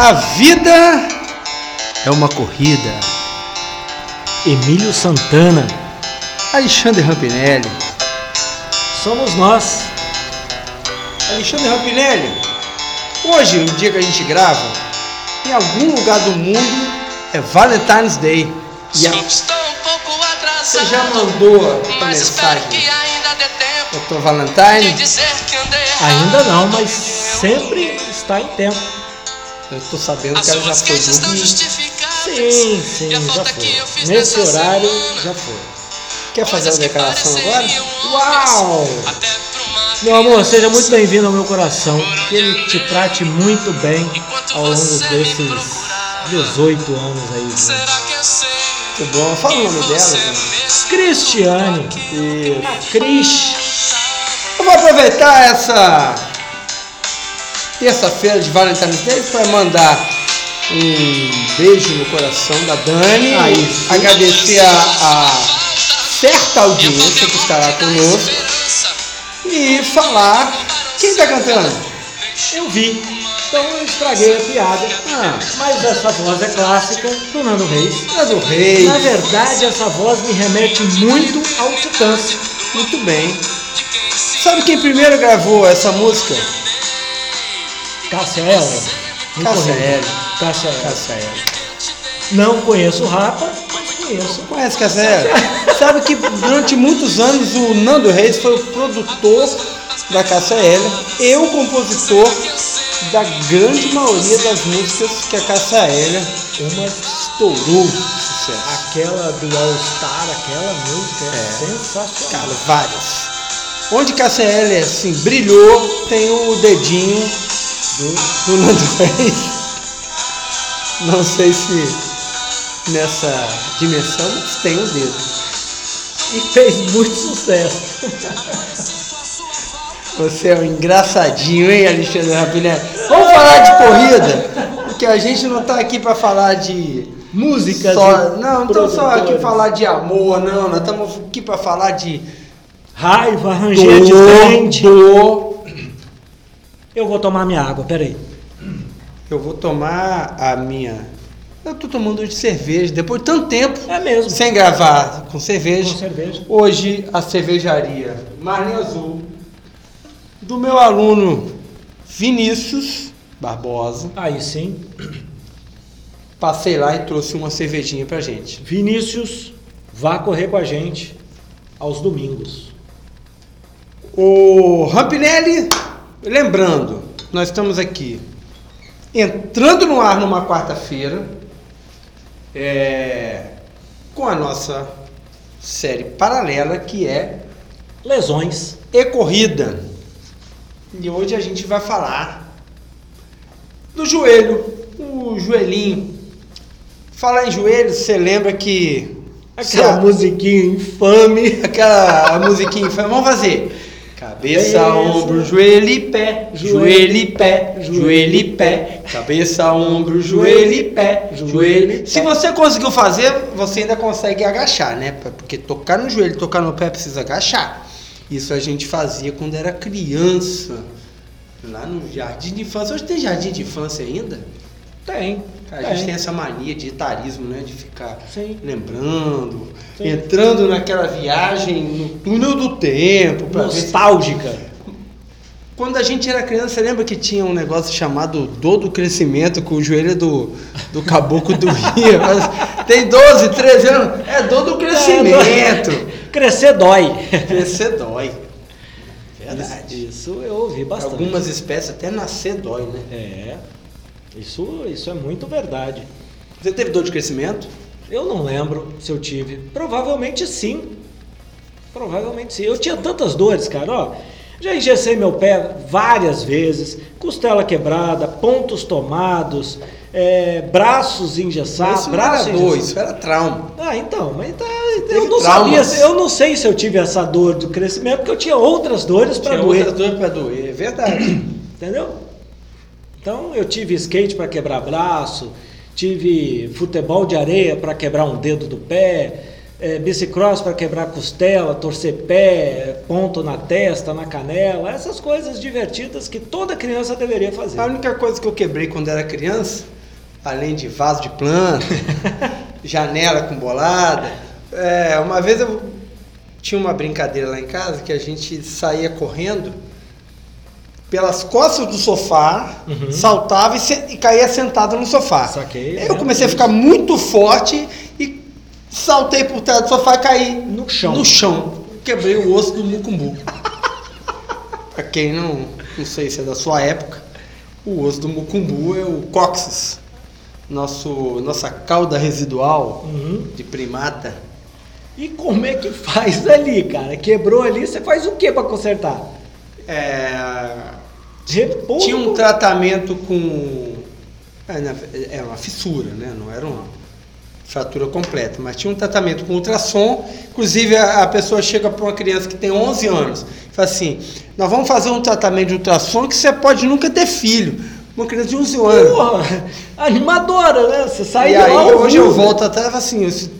A vida é uma corrida. Emílio Santana. Alexandre Rampinelli. Somos nós. Alexandre Rampinelli. Hoje, no dia que a gente grava, em algum lugar do mundo é Valentine's Day. E a... Você já mandou a mensagem para tua Valentine? Ainda não, mas sempre está em tempo. Eu tô sabendo que ela já foi dormir. Sim, sim, já foi. Nesse horário já foi. Quer fazer a declaração agora? Uau! Meu amor, seja muito bem-vindo ao meu coração. Que ele te trate muito bem ao longo desses 18 anos aí. Né? Muito bom. Fala o nome dela, gente. Cristiane. E Cris. eu vou aproveitar essa terça-feira de Valentine's Day para mandar um beijo no coração da Dani. Ah. Agradecer a, a certa audiência que estará conosco. E falar. Quem está cantando? Eu vi. Então eu estraguei a piada. Ah, Mas essa voz é clássica do Nando Reis. é do Rei. Na verdade, essa voz me remete muito ao Titãs. Muito bem. Sabe quem primeiro gravou essa música? Eller. Cássia Eller. Não conheço o Rapa, mas conheço. Conhece Cássia Eller? Sabe que durante muitos anos o Nando Reis foi o produtor da Cássia Eller e o compositor da grande maioria das músicas que a Cássia Eller Uma, estourou de sucesso. aquela do All Star, aquela música é, É. sensacional. Cara, várias. Onde Cássia Eller assim, brilhou, tem o dedinho do, do Nando Reis. Não sei se nessa dimensão, mas tem o dedo. E fez muito sucesso. Você é um engraçadinho, hein, Alexandre Rapinelli? Vamos falar de corrida? Porque a gente não tá aqui para falar de Músicas só, não, não estamos só aqui falar de amor, não. Nós estamos aqui para falar de Raiva, ranger de dor, dente. Eu vou tomar minha água, peraí. Eu vou tomar a minha. Eu tô tomando de cerveja depois de tanto tempo É mesmo. sem gravar com cerveja. Com cerveja. Hoje a cervejaria Marinha Azul do meu aluno Vinícius Barbosa. Aí sim. Passei lá e trouxe uma cervejinha pra gente. Vinícius, vá correr com a gente aos domingos. O Rampinelli, lembrando, nós estamos aqui entrando no ar numa quarta-feira é, com a nossa série paralela que é Lesões. E Corrida. E hoje a gente vai falar do joelho, o joelhinho. Falar em joelho, você lembra que Aquela musiquinha infame. Aquela musiquinha infame. Vamos fazer. Cabeça, ombro, joelho e pé. Joelho e pé. Joelho e pé. Cabeça, ombro, joelho e pé. Joelho. Se você conseguiu fazer, você ainda consegue agachar, né? Porque tocar no joelho, tocar no pé precisa agachar. Isso a gente fazia quando era criança. Lá no jardim de infância. Hoje tem jardim de infância ainda? Tem. A gente tem essa mania de etarismo, né? De ficar Sim. lembrando, Sim. entrando naquela viagem no túnel do tempo. Ver Nostálgica. Quando a gente era criança, você lembra que tinha um negócio chamado dor do crescimento, com o joelho do, do caboclo do Rio? Tem 12, 13 anos, é dor do crescimento. Crescer dói. Crescer dói. Verdade. Isso eu ouvi bastante. Algumas espécies até nascer dói, né? É. Isso, isso é muito verdade. Você teve dor de crescimento? Eu não lembro se eu tive. Provavelmente sim. Provavelmente sim. Eu tinha tantas dores, cara, ó. Já engessei meu pé várias vezes, costela quebrada, pontos tomados, é, braços engessados, isso não era dor, isso era trauma. Ah, então, mas tá, eu não traumas. sabia, eu não sei se eu tive essa dor do crescimento, porque eu tinha outras dores para Tinha doer. outras dores pra doer, é verdade. Entendeu? Então eu tive skate para quebrar braço, tive futebol de areia para quebrar um dedo do pé, é, bicicross para quebrar costela, torcer pé, ponto na testa, na canela, essas coisas divertidas que toda criança deveria fazer. A única coisa que eu quebrei quando era criança, além de vaso de planta, janela com bolada, é, uma vez eu tinha uma brincadeira lá em casa que a gente saía correndo pelas costas do sofá, Uhum. saltava e, se- e caía sentado no sofá. Saquei, eu comecei a ficar muito forte e saltei por trás do sofá e caí No chão. No chão. Quebrei o osso do mucumbu. pra quem não, não sei se é da sua época, o osso do mucumbu é o cóccix. Nosso, nossa cauda residual Uhum. de primata. E como é que faz ali, cara? Quebrou ali, você faz o que para consertar? É, Repouso. tinha um tratamento com. É, na- é uma fissura, né? Não era uma fratura completa, mas tinha um tratamento com ultrassom. Inclusive, a, a pessoa chega para uma criança que tem 11 anos e fala assim: Nós vamos fazer um tratamento de ultrassom que você pode nunca ter filho. Uma criança de 11 anos. Porra, animadora, né? Você sai e de lá aí, ao hoje eu vivo. volto atrás e falo assim: Esse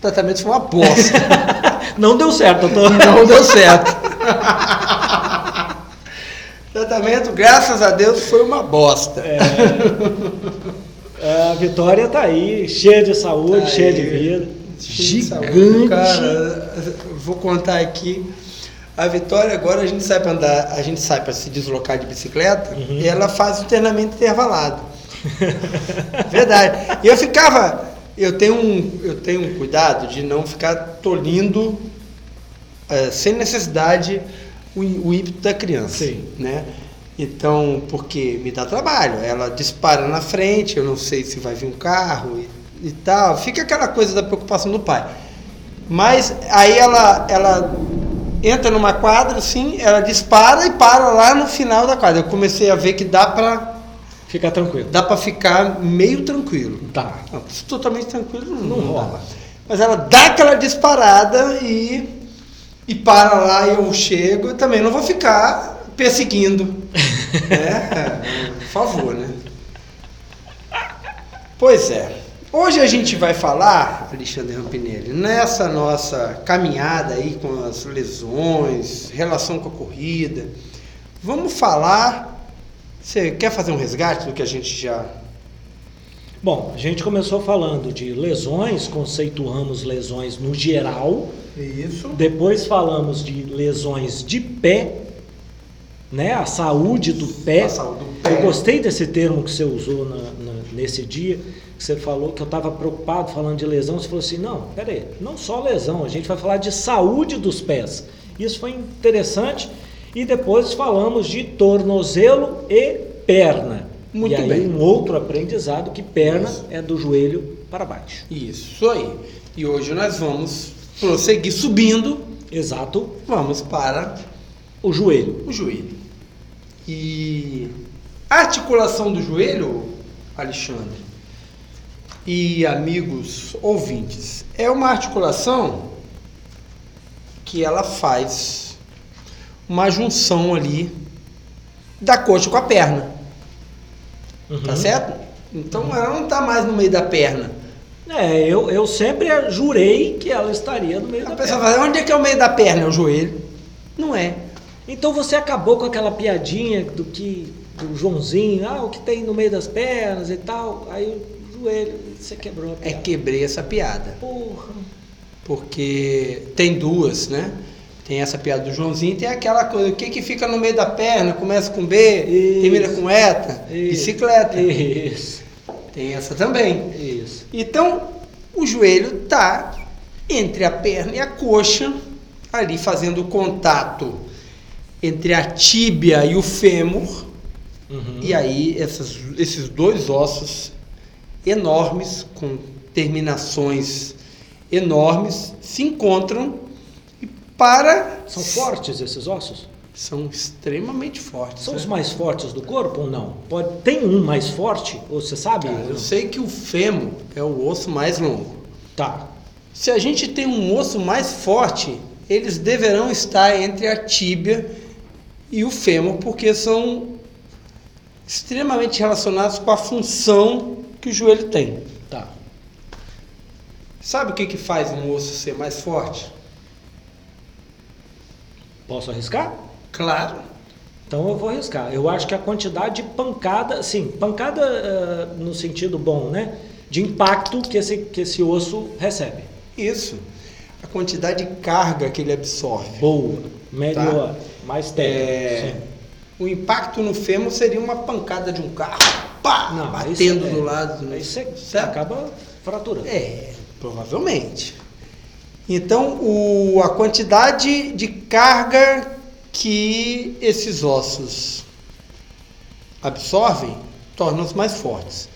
tratamento foi uma bosta. Não deu certo, eu tô... Não deu certo. tratamento, graças a Deus, foi uma bosta. É, a Vitória tá aí, cheia de saúde, Tá cheia de aí. vida. De saúde, Gigante. Cara, vou contar aqui. A Vitória agora a gente sai para andar, a gente sai para se deslocar de bicicleta Uhum. e ela faz o treinamento intervalado. Verdade. E eu ficava, eu tenho um, eu tenho um cuidado de não ficar tolindo eh, sem necessidade o, ímpeto da criança, Sim. né? Então, porque me dá trabalho, ela dispara na frente, eu não sei se vai vir um carro e, e tal, fica aquela coisa da preocupação do pai. Mas aí ela, ela entra numa quadra, assim, ela dispara e para lá no final da quadra. Eu comecei a ver que dá pra, Fica tranquilo. dá pra ficar meio tranquilo. Tá. Não, totalmente tranquilo não, Não dá. rola. Mas ela dá aquela disparada e, e para lá e eu chego. Eu também não vou ficar perseguindo. né? Por favor, né? Pois é. Hoje a gente vai falar, Alexandre Rampinelli, nessa nossa caminhada aí com as lesões, relação com a corrida. Vamos falar. Você quer fazer um resgate do que a gente já Bom, a gente começou falando de lesões, conceituamos lesões no geral. Isso. Depois falamos de lesões de pé, né? A saúde do pé. A saúde do pé. Eu gostei desse termo que você usou na- na- nesse dia, que você falou que eu estava preocupado falando de lesão. Você falou assim: não, peraí, não só lesão, a gente vai falar de saúde dos pés. Isso foi interessante. E depois falamos de tornozelo e perna. Muito e aí bem. um outro aprendizado que perna Isso. é do joelho para baixo. Isso aí. E hoje nós vamos prosseguir subindo, Exato, vamos para o joelho. o joelho. E a articulação do joelho, Alexandre, e amigos ouvintes, é uma articulação que ela faz uma junção ali da coxa com a perna, tá Uhum. certo? Então ela não está mais no meio da perna. É, eu, eu sempre jurei que ela estaria no meio A da pessoa perna. fala, onde é que é o meio da perna? É o joelho. Não é. Então você acabou com aquela piadinha do que do Joãozinho, ah, o que tem no meio das pernas e tal. Aí o joelho, você quebrou a É piada. quebrei essa piada. Porra. Porque tem duas, né? Tem essa piada do Joãozinho tem aquela coisa, o que que fica no meio da perna? Começa com B, Isso. termina com ETA, Isso. bicicleta. Isso. Tem essa também. Isso. Então, o joelho tá entre a perna e a coxa, ali fazendo contato entre a tíbia e o fêmur. Uhum. E aí essas- esses dois ossos enormes, com terminações enormes, se encontram para. São fortes esses ossos? São extremamente fortes. São né? os mais fortes do corpo ou não? Pode, tem um mais forte? Ou você sabe? Cara, eu sei que o fêmur é o osso mais longo. Tá. Se a gente tem um osso mais forte, eles deverão estar entre a tíbia e o fêmur, porque são extremamente relacionados com a função que o joelho tem. Tá. Sabe o que, que faz um osso ser mais forte? Posso arriscar? Claro. Então eu vou arriscar. Eu acho que a quantidade de pancada, sim, pancada uh, no sentido bom, né? De impacto que esse, que esse osso recebe. Isso. A quantidade de carga que ele absorve. Boa, melhor, tá? mais técnico. É... O impacto no fêmur seria uma pancada de um carro, pá, Não, batendo é, do lado. Aí você acaba fraturando. É, provavelmente. Então, o, a quantidade de carga que esses ossos absorvem torna-os mais fortes.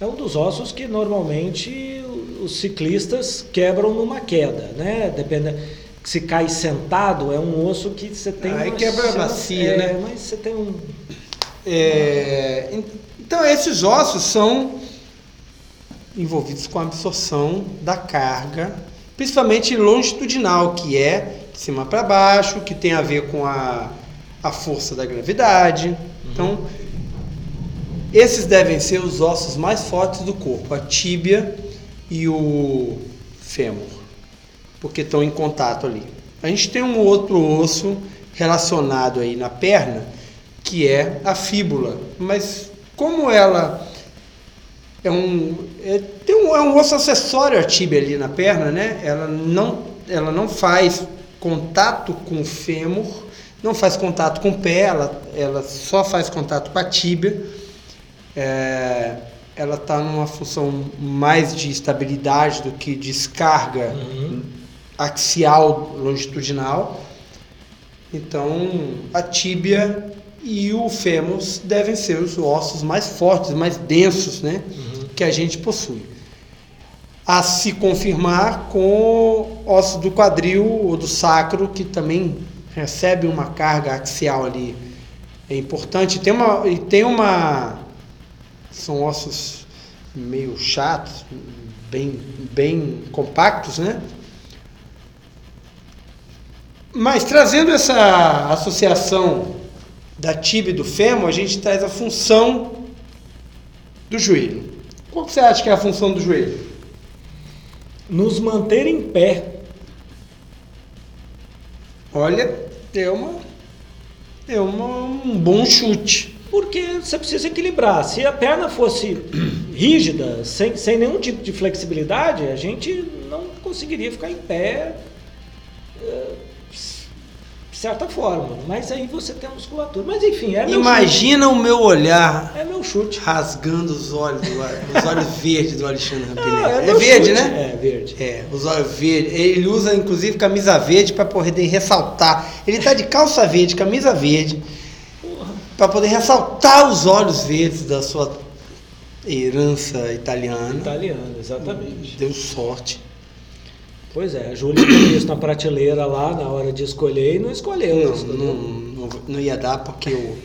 É um dos ossos que normalmente os ciclistas quebram numa queda, né? Depende, se cai sentado é um osso que você tem. Aí quebra chance, macia, é, né? Mas você tem um. É, então esses ossos são envolvidos com a absorção da carga, principalmente longitudinal, que é de cima para baixo, que tem a ver com a, a força da gravidade. Uhum. Então, esses devem ser os ossos mais fortes do corpo, a tíbia e o fêmur, porque estão em contato ali. A gente tem um outro osso relacionado aí na perna, que é a fíbula, mas como ela é um é, tem um, é um osso acessório a tíbia ali na perna, né? Ela não ela não faz contato com o fêmur, não faz contato com o pé, ela, ela só faz contato com a tíbia. É, ela está numa função mais de estabilidade do que descarga uhum. axial longitudinal. Então, a tíbia e o fêmur devem ser os ossos mais fortes, mais densos, né, uhum. Que a gente possui a se confirmar com ossos do quadril ou do sacro, que também recebe uma carga axial ali. É importante. Tem uma, e tem uma. São ossos meio chatos, bem, bem compactos, né? Mas trazendo essa associação da tibia e do fêmur, a gente traz a função do joelho. Qual que você acha que é a função do joelho? nos manter em pé. Olha, é uma é uma, um bom chute. Porque você precisa equilibrar. Se a perna fosse rígida, sem, sem nenhum tipo de flexibilidade, a gente não conseguiria ficar em pé uh, certa forma. Mas aí você tem a musculatura. Mas enfim, é meu Imagina chute. o meu olhar. É meu chute. Rasgando os olhos, os olhos verdes do Alexandre Rampinelli. Ah, é, é verde, chute. né? É, verde. É, os olhos verdes. Ele usa inclusive camisa verde para poder ressaltar. Ele tá de calça verde, camisa verde. Para poder ressaltar os olhos verdes da sua herança italiana. Italiana, exatamente. Deu sorte. Pois é, a Júlia tem isso na prateleira lá na hora de escolher e não escolheu. Não, não, não, não ia dar porque o,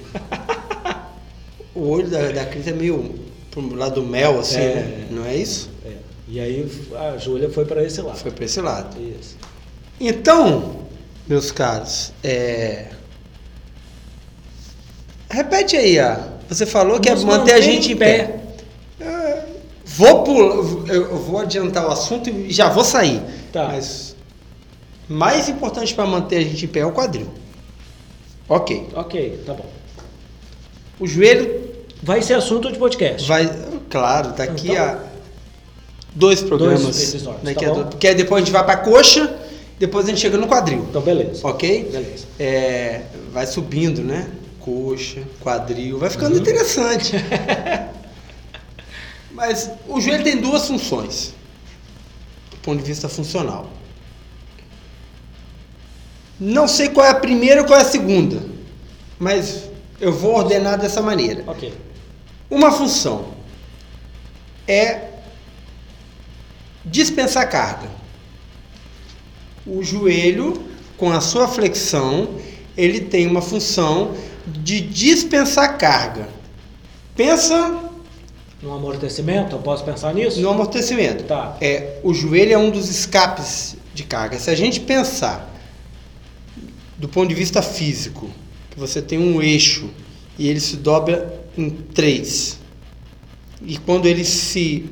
o olho da, da Cris é meio pro lado do mel, assim, é, né? Não é isso? É. E aí a Júlia foi para esse lado. Foi para esse lado. Isso. Então, meus caros, é... repete aí, ah. você falou que é manter a gente em pé. pé. Vou pular, eu vou adiantar o assunto e já vou sair. Tá. Mas mais importante para manter a gente em pé é o quadril. Ok. Ok, tá bom. O joelho. Vai ser assunto de podcast. Vai, claro, daqui então, a dois programas. Dois episódios, daqui tá a do, porque depois a gente vai para coxa, depois a gente chega no quadril. Então, beleza. Ok? Beleza. É, vai subindo, né? Coxa, quadril, vai ficando uhum. interessante. Mas o joelho tem duas funções ponto de vista funcional. Não sei qual é a primeira ou qual é a segunda, mas eu vou ordenar dessa maneira. Ok. Uma função é dispensar carga. O joelho, com a sua flexão, ele tem uma função de dispensar carga. Pensa no amortecimento, eu posso pensar nisso? No amortecimento. Tá. É, o joelho é um dos escapes de carga. Se a gente pensar do ponto de vista físico, que você tem um eixo e ele se dobra em três. E quando ele se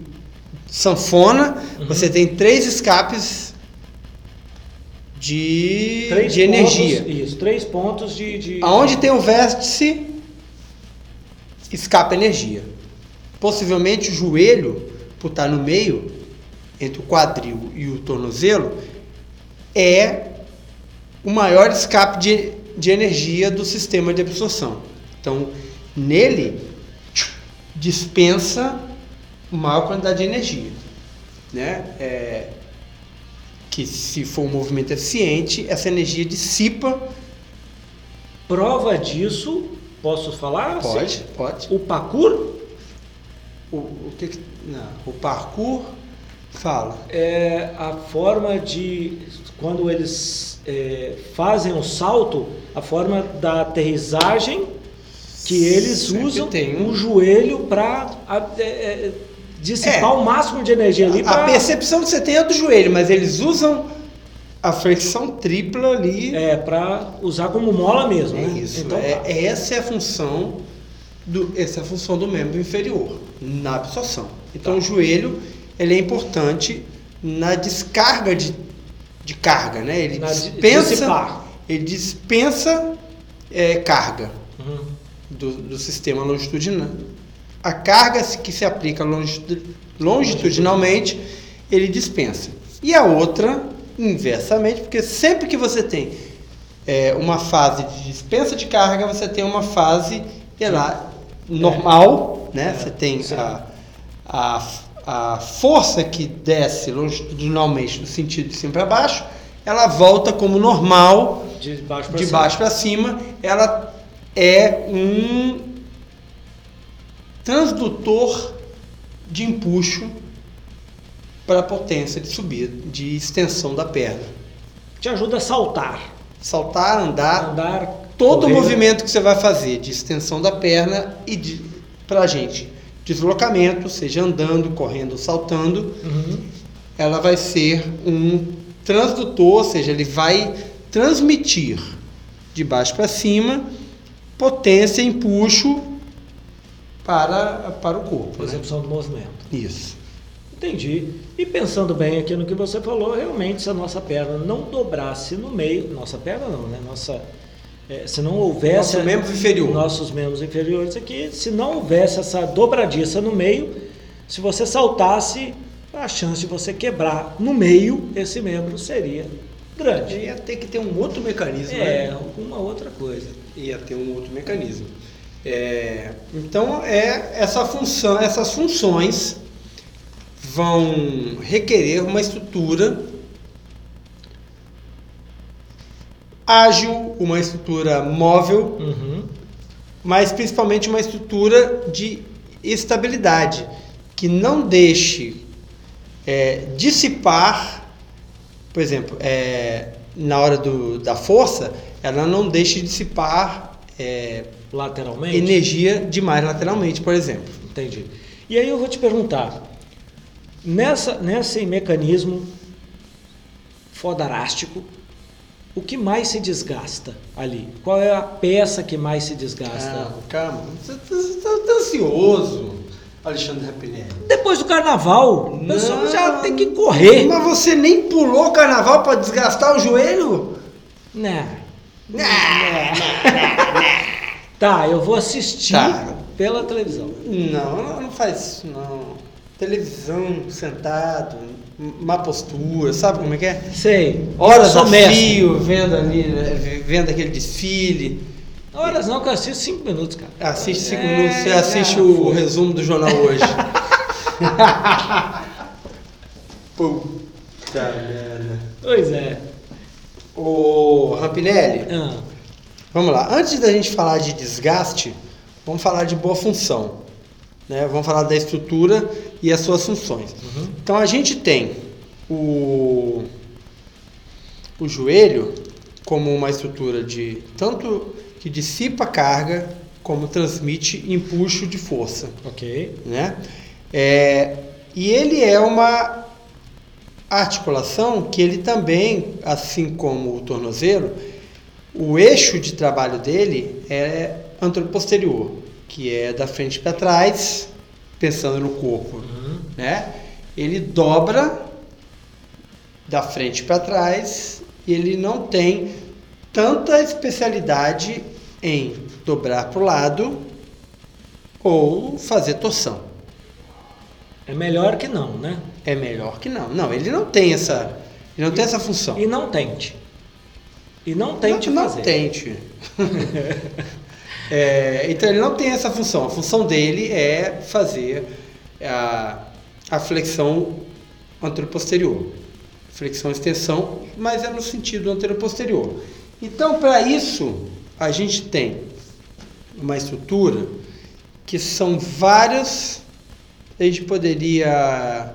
sanfona, Uhum. você tem três escapes de, Três de energia. pontos- isso, três pontos de. de... Aonde tem o vértice, escapa energia. Possivelmente o joelho, por estar no meio, entre o quadril e o tornozelo, é o maior escape de, de energia do sistema de absorção. Então, nele, dispensa maior quantidade de energia. Né? É, que se for um movimento eficiente, essa energia dissipa. Prova disso, posso falar? Pode, Sim. pode. O parkour O, o que, que- não, o parkour fala. é a forma de. Quando eles é, fazem o salto, a forma da aterrissagem que eles Sempre usam tem um- o joelho para dissipar É. o máximo de energia ali. A pra- percepção que você tem é do joelho, mas eles usam a flexão tripla ali. É, para usar como mola mesmo. É né? isso. Então, é, tá. essa é a função do, essa é a função do membro inferior na absorção. Então Tá. o joelho ele é importante na descarga de, de carga, né? Ele Na di- dispensa, dissipar. ele dispensa é, carga Uhum. do, do sistema longitudinal. A carga que se aplica longitu- longitudinalmente, ele dispensa. E a outra, inversamente, porque sempre que você tem é, uma fase de dispensa de carga, você tem uma fase ela, normal, né? É, Você tem sim. a, a, a força que desce longitudinalmente no sentido de cima para baixo, ela volta como normal De baixo para cima. baixo cima, ela é um transdutor de empuxo para a potência de subida, de extensão da perna. Te ajuda a saltar. Saltar, andar, Andar. todo correr. o movimento que você vai fazer de extensão da perna e de, pra gente, deslocamento, seja andando, correndo, saltando, Uhum. ela vai ser um transdutor, ou seja, ele vai transmitir de baixo para cima potência e empuxo para, para o corpo. né? Execução do movimento. Isso. Entendi. E pensando bem aqui no que você falou, realmente se a nossa perna não dobrasse no meio, nossa perna não, né? Nossa, é, se não houvesse Nosso membro inferior. nossos membros inferiores aqui, se não houvesse essa dobradiça no meio, se você saltasse, a chance de você quebrar no meio esse membro seria grande. Ia ter que ter um outro mecanismo. É, né? alguma outra coisa. Ia ter um outro mecanismo. É, então é essa função, essas funções vão requerer uma estrutura ágil, uma estrutura móvel, Uhum. mas principalmente uma estrutura de estabilidade que não deixe é, dissipar, por exemplo, é, na hora do, da força, ela não deixe dissipar é, Lateralmente. energia demais lateralmente, por exemplo. Entendi. E aí eu vou te perguntar, nessa, nesse mecanismo fodarástico, o que mais se desgasta ali? Qual é a peça que mais se desgasta? Calma, calma. Você está tá ansioso, Alexandre Rapinelli. Depois do carnaval, o pessoal Não. já tem que correr. Mas você nem pulou o carnaval para desgastar o joelho? Né? Tá, eu vou assistir Tá. pela televisão. Não, não faz isso não. Televisão, sentado, má postura, sabe como é que é? Sei. Horas a fio, vendo ali, né, vendo aquele desfile. Horas não, que eu assisto cinco minutos, cara. Assiste cinco É, minutos, você já assiste o foi. resumo do jornal hoje. Puta merda. Pois é. Ô, Rampinelli, Ah, vamos lá. Antes da gente falar de desgaste, vamos falar de boa função. Né? Vamos falar da estrutura e as suas funções. Uhum. Então a gente tem o, o joelho como uma estrutura de tanto que dissipa carga como transmite empuxo de força, ok. né? É, e ele é uma articulação que ele também, assim como o tornozelo, o eixo de trabalho dele é anteroposterior, que é da frente para trás, pensando no corpo, Uhum. né? ele dobra da frente para trás e ele não tem tanta especialidade em dobrar para o lado ou fazer torção. É melhor que não, né? É melhor que não. Não, ele não tem essa, ele não tem essa função. E não tente. E não tente não, não fazer. tente. É, então ele não tem essa função. A função dele é fazer a, a flexão anteroposterior. Flexão extensão, mas é no sentido anteroposterior. Então, para isso, a gente tem uma estrutura que são vários. A gente poderia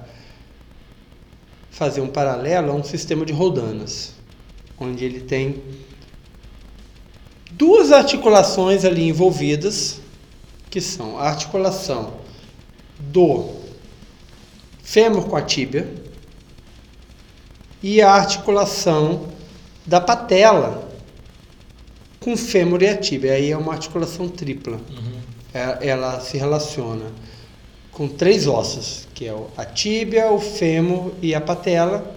fazer um paralelo a um sistema de roldanas, onde ele tem duas articulações ali envolvidas, que são a articulação do fêmur com a tíbia e a articulação da patela com o fêmur e a tíbia. Aí é uma articulação tripla. Uhum. É- Ela se relaciona com três ossos, que é o- a tíbia, o fêmur e a patela,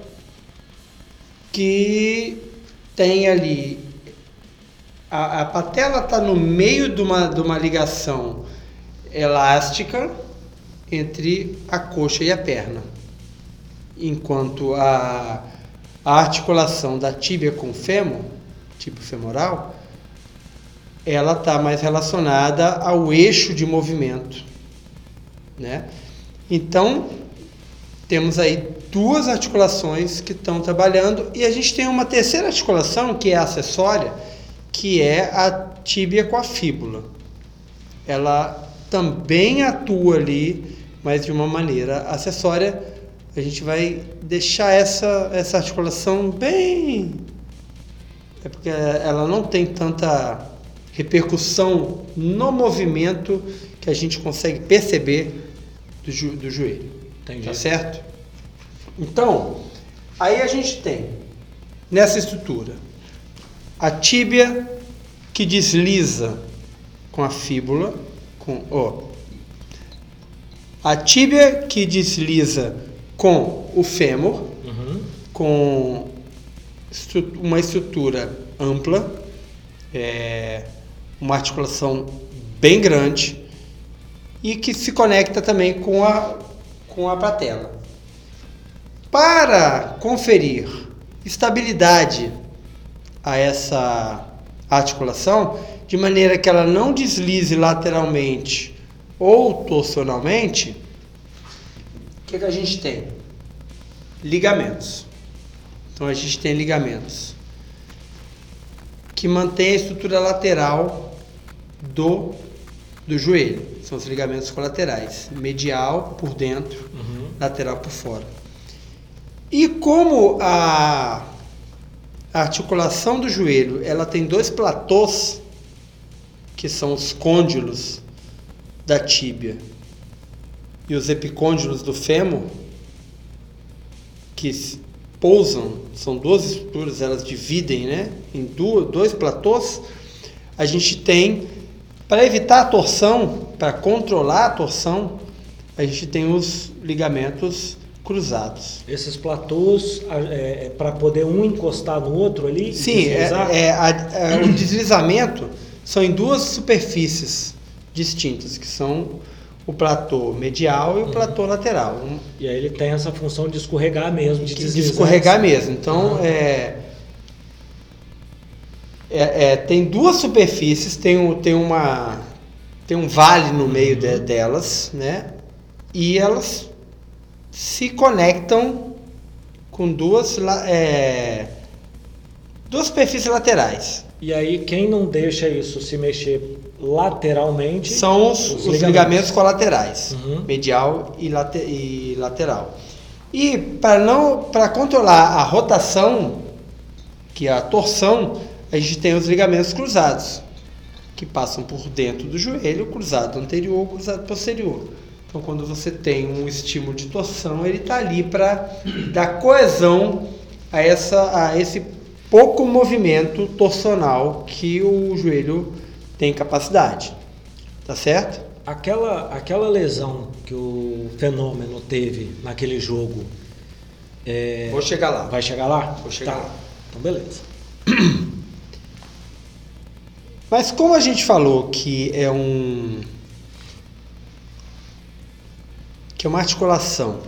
que tem ali a, a patela está no meio de uma, de uma ligação elástica entre a coxa e a perna, enquanto a, a articulação da tíbia com fêmur, tipo femoral, ela está mais relacionada ao eixo de movimento, né? Então temos aí duas articulações que estão trabalhando e a gente tem uma terceira articulação que é acessória, que é a tíbia com a fíbula. Ela também atua ali, mas de uma maneira acessória. A gente vai deixar essa, essa articulação bem. É porque ela não tem tanta repercussão no movimento que a gente consegue perceber do, jo- do joelho. Entendi. Tá certo? Então, aí a gente tem nessa estrutura a tíbia que desliza com a fíbula, com ó, a tíbia que desliza com o fêmur, Uhum. com uma estrutura ampla, é, uma articulação bem grande e que se conecta também com a, com a patela. Para conferir estabilidade a essa articulação, de maneira que ela não deslize lateralmente ou torsionalmente, o que, que a gente tem? Ligamentos. Então a gente tem ligamentos que mantêm a estrutura lateral do, do joelho. São os ligamentos colaterais, medial por dentro, Uhum. lateral por fora. E como a, a articulação do joelho, ela tem dois platôs, que são os côndilos da tíbia e os epicôndilos do fêmur, que pousam, são duas estruturas, elas dividem né, em duas, dois platôs, a gente tem, para evitar a torção, para controlar a torção, a gente tem os ligamentos cruzados. Esses platôs, para poder um encostar no outro ali? Sim, é, é, a- é, o deslizamento são em duas superfícies distintas, que são o platô medial e o platô lateral. E aí ele tem essa função de escorregar mesmo, de de deslizar. escorregar mesmo. Então, Uhum. é, é- é, tem duas superfícies, tem, um- tem, uma, tem um vale no meio de- delas, né? E elas se conectam com duas, é, duas superfícies laterais. E aí quem não deixa isso se mexer lateralmente São os, os ligamentos. colaterais, Uhum. medial e, late- e lateral. E para não para controlar a rotação, que é a torção, a gente tem os ligamentos cruzados, que passam por dentro do joelho, cruzado anterior, cruzado posterior. Então, quando você tem um estímulo de torção, ele está ali para dar coesão a, essa, a esse pouco movimento torcional que o joelho tem capacidade. Tá certo? aquela, aquela lesão que o Fenômeno teve naquele jogo. é, Vou chegar lá. Vai chegar lá? Vou chegar Tá. lá. Então, beleza. Mas como a gente falou que é um que é uma articulação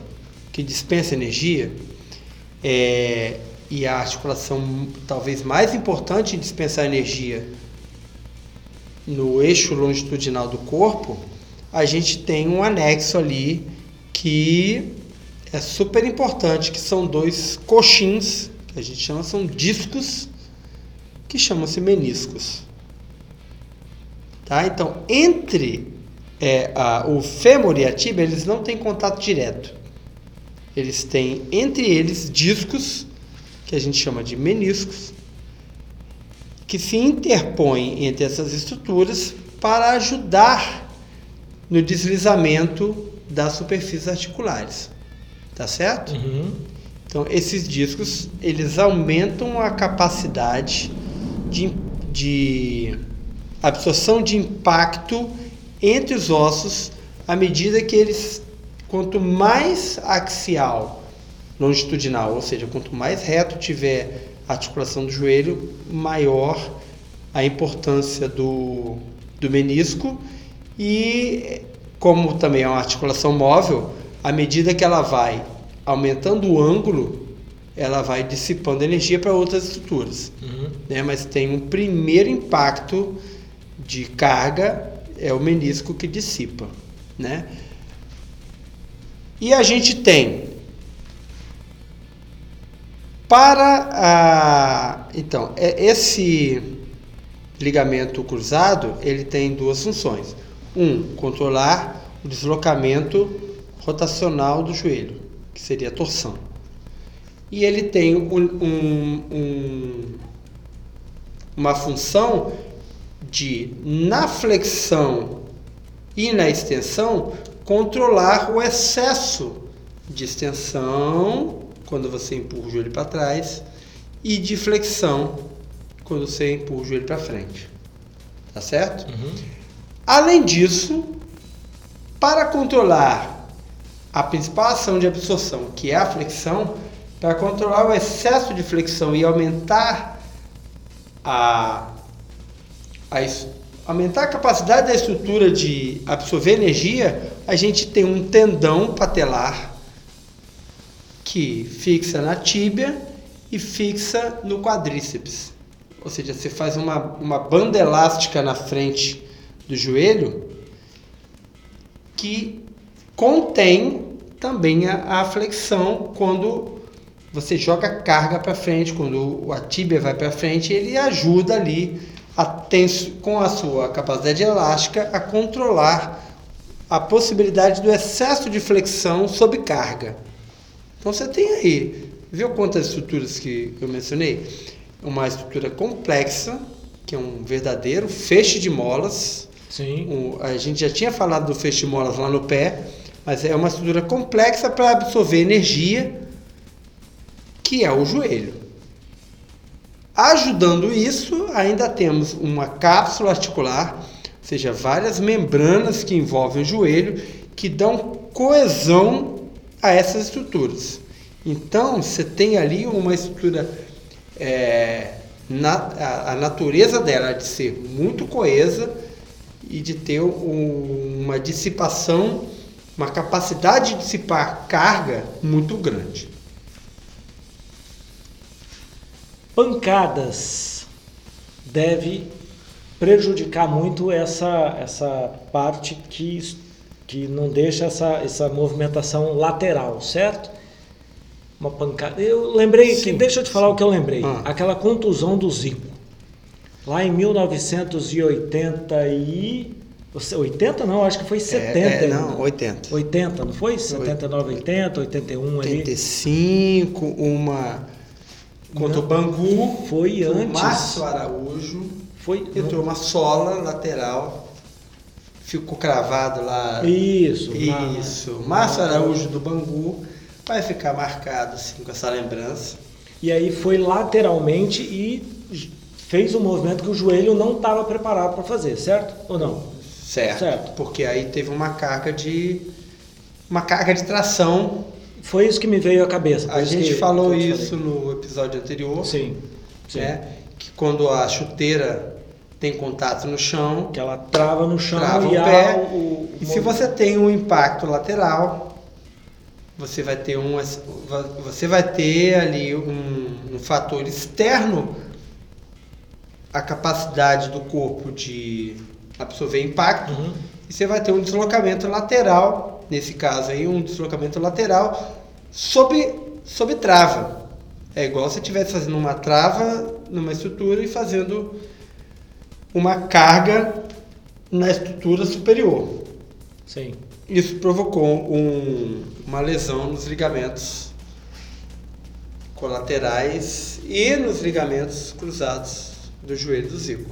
que dispensa energia, é, e a articulação talvez mais importante em dispensar energia no eixo longitudinal do corpo, a gente tem um anexo ali que é super importante, que são dois coxins, que a gente chama, são discos, que chamam-se meniscos. Tá? Então, entre é, a- o fêmur e a tíbia, eles não têm contato direto. Eles têm entre eles discos, que a gente chama de meniscos, que se interpõem entre essas estruturas para ajudar no deslizamento das superfícies articulares. Tá certo? Uhum. Então, esses discos, eles aumentam a capacidade de, de absorção de impacto entre os ossos à medida que eles, quanto mais axial, longitudinal, ou seja, quanto mais reto tiver a articulação do joelho, maior a importância do, do menisco e como também é uma articulação móvel, à medida que ela vai aumentando o ângulo, ela vai dissipando energia para outras estruturas, Uhum. né? Mas tem um primeiro impacto de carga é o menisco que dissipa, né? E a gente tem para a então é- esse ligamento cruzado ele tem duas funções. Um, controlar o deslocamento rotacional do joelho, que seria a torção. E ele tem um- um- um- uma função de, na flexão e na extensão, controlar o excesso de extensão quando você empurra o joelho para trás e de flexão quando você empurra o joelho para frente. Tá certo? Uhum. Além disso, para controlar a principal ação de absorção, que é a flexão, para controlar o excesso de flexão e aumentar a, a aumentar a capacidade da estrutura de absorver energia, a gente tem um tendão patelar que fixa na tíbia e fixa no quadríceps. Ou seja, você faz uma, uma banda elástica na frente do joelho que contém também a, a flexão quando você joga carga para frente, quando a tíbia vai para frente, ele ajuda ali a tens- com a sua capacidade elástica a controlar a possibilidade do excesso de flexão sob carga. Então você tem aí, viu quantas estruturas que eu mencionei? Uma estrutura complexa, que é um verdadeiro feixe de molas. Sim. Um- a gente já tinha falado do feixe de molas lá no pé, mas é uma estrutura complexa para absorver energia, que é o joelho. Ajudando isso, ainda temos uma cápsula articular, ou seja, várias membranas que envolvem o joelho, que dão coesão a essas estruturas. Então, você tem ali uma estrutura, é, na- a, a natureza dela é de ser muito coesa e de ter um- uma dissipação, uma capacidade de dissipar carga muito grande. Pancadas deve prejudicar muito essa, essa parte que, que não deixa essa, essa movimentação lateral, certo? Uma pancada. Eu lembrei que, Sim. deixa eu te falar o que eu lembrei. Ah. Aquela contusão do Zico. Lá em 1980 e. você- 80 não, acho que foi 70. É, é, não, 80. 80, não foi? 79, 80, 81 ali. 85, uma contra o Não. Bangu. Foi o antes. Márcio Araújo. Foi. Entrou uma sola lateral. Ficou cravado lá. Isso. Isso. na- Márcio Araújo do Bangu. Vai ficar marcado assim com essa lembrança. E aí foi lateralmente e fez um movimento que o joelho não estava preparado para fazer, certo? Ou não? Certo. Certo. Porque aí teve uma carga de. Uma carga de tração. Foi isso que me veio à cabeça. A gente que- falou isso no episódio anterior. falei. Sim. sim. Né? Que quando a chuteira tem contato no chão, Que ela trava no chão Trava e o pé. o, o- E se você tem um impacto lateral, você vai ter um, você vai ter ali um, um fator externo à capacidade do corpo de absorver impacto Uhum. e você vai ter um deslocamento lateral, nesse caso aí um deslocamento lateral sob sob trava. É igual se estivesse fazendo uma trava numa estrutura e fazendo uma carga na estrutura superior. Sim. Isso provocou um- uma lesão nos ligamentos colaterais e nos ligamentos cruzados do joelho do Zico.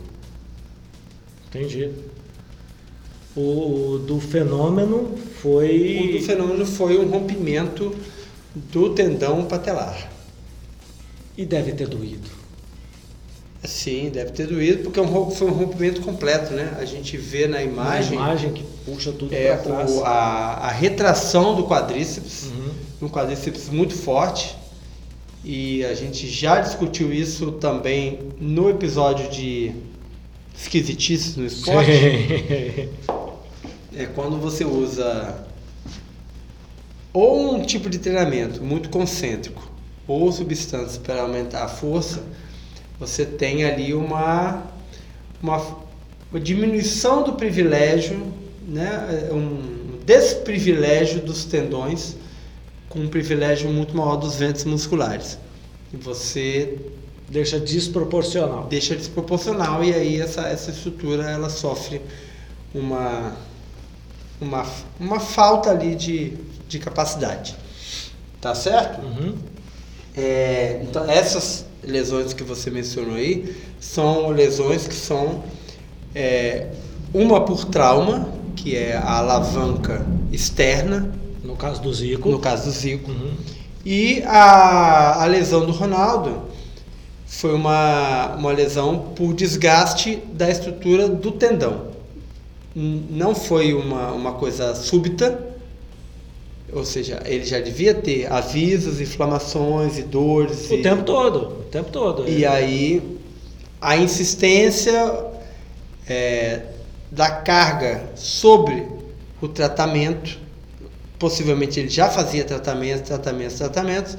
Entendi. O do fenômeno foi. O do fenômeno foi um rompimento do tendão patelar. E deve ter doído. Sim, deve ter doído, porque é foi um rompimento completo, né? A gente vê na imagem, Uma imagem que puxa tudo é, para trás. o- a, a retração do quadríceps, Uhum. um quadríceps muito forte. E a gente já discutiu isso também no episódio de esquisitices no esporte. É quando você usa ou um tipo de treinamento muito concêntrico ou substâncias para aumentar a força, você tem ali uma, uma, uma diminuição do privilégio, né? um desprivilégio dos tendões com um privilégio muito maior dos ventos musculares. E você Deixa desproporcional. deixa desproporcional e aí essa, essa estrutura ela sofre uma, uma, uma falta ali de, de capacidade. Tá certo? Uhum. É, então essas lesões que você mencionou aí são lesões que são é, uma por trauma, que é a alavanca externa, No caso do Zico. no caso do Zico, Uhum. e a, a lesão do Ronaldo foi uma, uma lesão por desgaste da estrutura do tendão. Não foi uma, uma coisa súbita, ou seja, ele já devia ter avisos, inflamações e dores. O e, tempo todo. O tempo todo. e aí a insistência é, da carga sobre o tratamento, possivelmente ele já fazia tratamentos, tratamentos, tratamentos,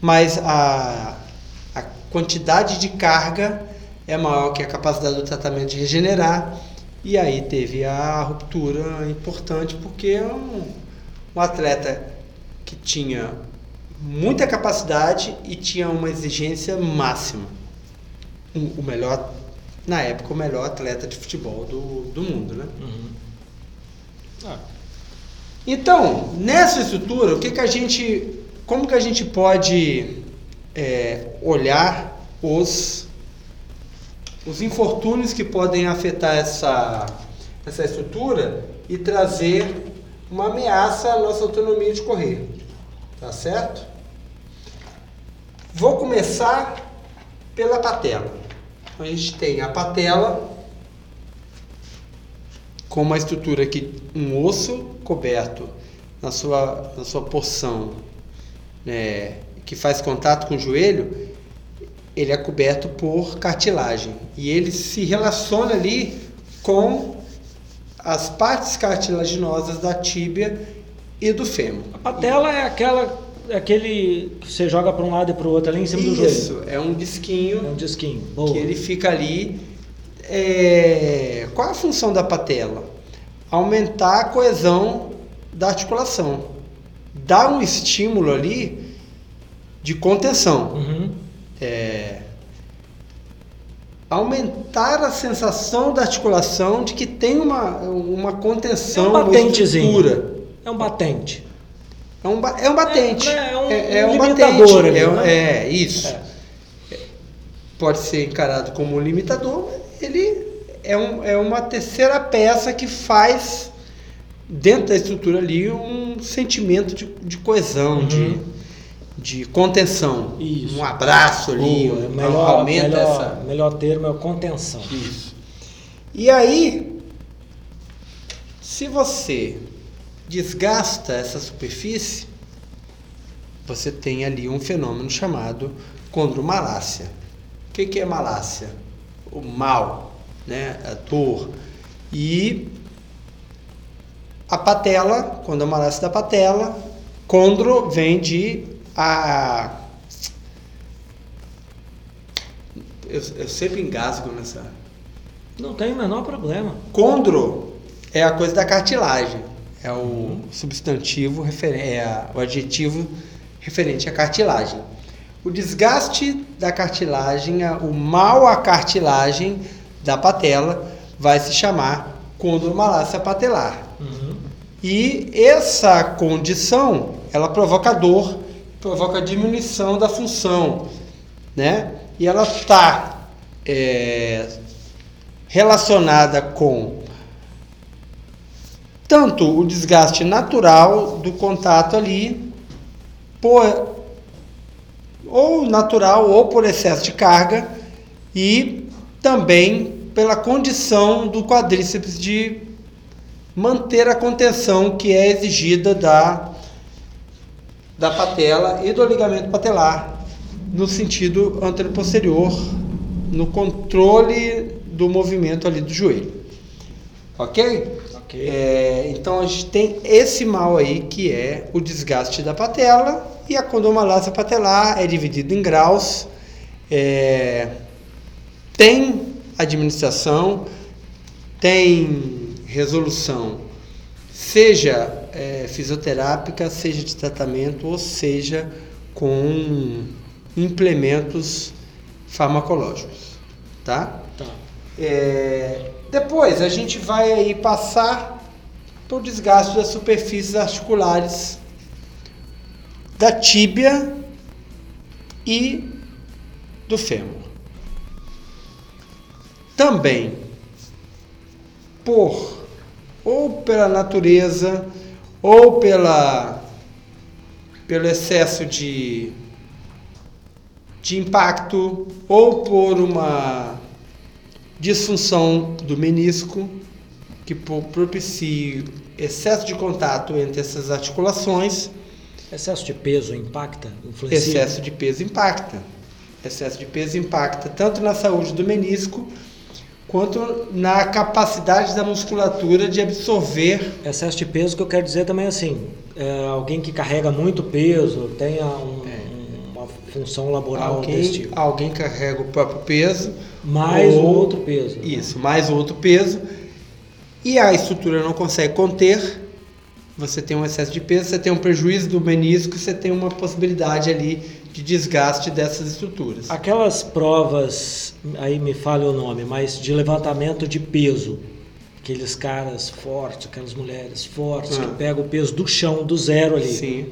mas a, a quantidade de carga é maior que a capacidade do tratamento de regenerar, e aí teve a ruptura importante, porque é um, um atleta que tinha muita capacidade e tinha uma exigência máxima. O melhor, na época, o melhor atleta de futebol do, do mundo, né? Uhum. Ah, Então, nessa estrutura, o que, que a gente, como que a gente pode é, olhar os, os infortúnios que podem afetar essa, essa estrutura e trazer uma ameaça à nossa autonomia de correr, tá certo? Vou começar pela patela. Então, a gente tem a patela com uma estrutura que um osso coberto na sua, na sua porção né, que faz contato com o joelho, ele é coberto por cartilagem e ele se relaciona ali com as partes cartilaginosas da tíbia e do fêmur. A patela é aquela. é aquele que você joga para um lado e para o outro ali em cima do joelho. Isso, é um disquinho É um disquinho. Boa. que ele fica ali. É, Qual a função da patela? Aumentar a coesão da articulação. Dar um estímulo ali de contenção. Uhum. É, Aumentar a sensação da articulação de que tem uma, uma contenção, É um uma. É um batente. É um, ba- é um batente. É, é um é, um limitador batente. ali, é, né? é, isso. É. Pode ser encarado como um limitador, ele é, um, é uma terceira peça que faz, dentro da estrutura ali, um sentimento de, de coesão, Uhum. de, de contenção. Isso. Um abraço ali, um- melhor, aumenta melhor, essa. melhor termo é contenção. Isso. E aí, Se você desgasta essa superfície, você tem ali um fenômeno chamado condromalácia. O que, que é malácia? O mal, né? a dor. E a patela, quando a malácia da patela, condro vem de a eu, eu sempre engasgo nessa. Não tem o menor problema. Condro é a coisa da cartilagem. É o substantivo, referen- é a- o adjetivo referente à cartilagem. O desgaste da cartilagem, o mal à cartilagem da patela vai se chamar condromalácia patelar. E essa condição, ela provoca dor, provoca diminuição da função, né? E ela está relacionada com tanto o desgaste natural do contato ali, por, ou natural ou por excesso de carga, e também pela condição do quadríceps de manter a contenção que é exigida da, da patela e do ligamento patelar no sentido anteroposterior, no controle do movimento ali do joelho. Ok? Ok. É, então a gente tem esse mal aí que é o desgaste da patela e a condomalácia patelar é dividido em graus. É, tem administração, tem resolução, seja é, fisioterápica, seja de tratamento, ou seja com implementos farmacológicos, tá? Tá. É, depois a gente vai aí passar para o desgaste das superfícies articulares da tíbia e do fêmur. Também por ou pela natureza ou pela pelo excesso de de impacto ou por uma disfunção do menisco que pro- propicia excesso de contato entre essas articulações, Excesso de peso impacta? Influencia? excesso de peso impacta. Excesso de peso impacta tanto na saúde do menisco quanto na capacidade da musculatura de absorver Excesso de peso que eu quero dizer também assim, é, alguém que carrega muito peso, tenha um- uma função laboral desse alguém, tipo. alguém carrega o próprio peso Mais um ou- outro peso. Isso, mais outro peso. E a estrutura não consegue conter. Você tem um excesso de peso, você tem um prejuízo do menisco, você tem uma possibilidade ali de desgaste dessas estruturas. Aquelas provas, aí me falha o nome, mas de levantamento de peso. Aqueles caras fortes, aquelas mulheres fortes, Ah. que pegam o peso do chão, do zero ali. Sim.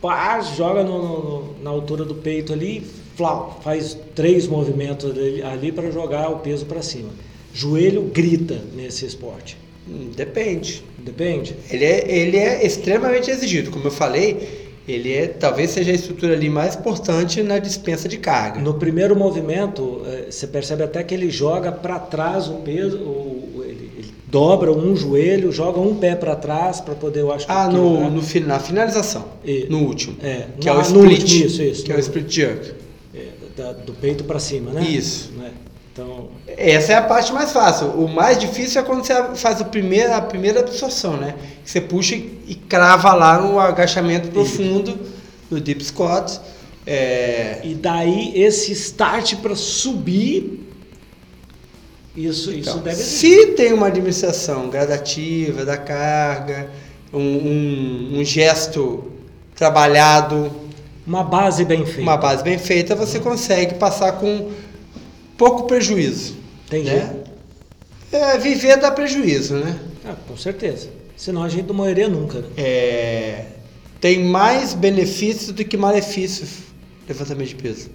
Pá, joga no- no- na altura do peito ali, flau, faz três movimentos ali, ali para jogar o peso para cima. Joelho grita nesse esporte. Hum, Depende. Depende? Ele é, ele é extremamente exigido. Como eu falei, ele é talvez seja a estrutura ali mais importante na dispensa de carga. No primeiro movimento, eh, você percebe até que ele joga para trás o peso, o- o- ele, ele dobra um joelho, joga um pé para trás para poder, eu acho que Ah, no, no, fi- na finalização. E- no último. É, que é no- o no split. último, isso, isso, que é no- o split jerk. É, da- do peito para cima, né? Isso. Né? Então, Essa é a parte mais fácil. O mais difícil é quando você faz o primeiro, a primeira absorção, né? Você puxa e, crava lá no agachamento profundo do deep squat. É, e daí esse start para subir, isso, isso então, deve se tem uma administração gradativa da carga, um, um- um gesto trabalhado, uma base bem feita. uma base bem feita, você consegue passar com pouco prejuízo. Entendi. Né? É, viver dá prejuízo, né? Ah, com certeza. Senão a gente não morreria nunca. Né? É, tem mais benefícios do que malefícios levantamento de peso.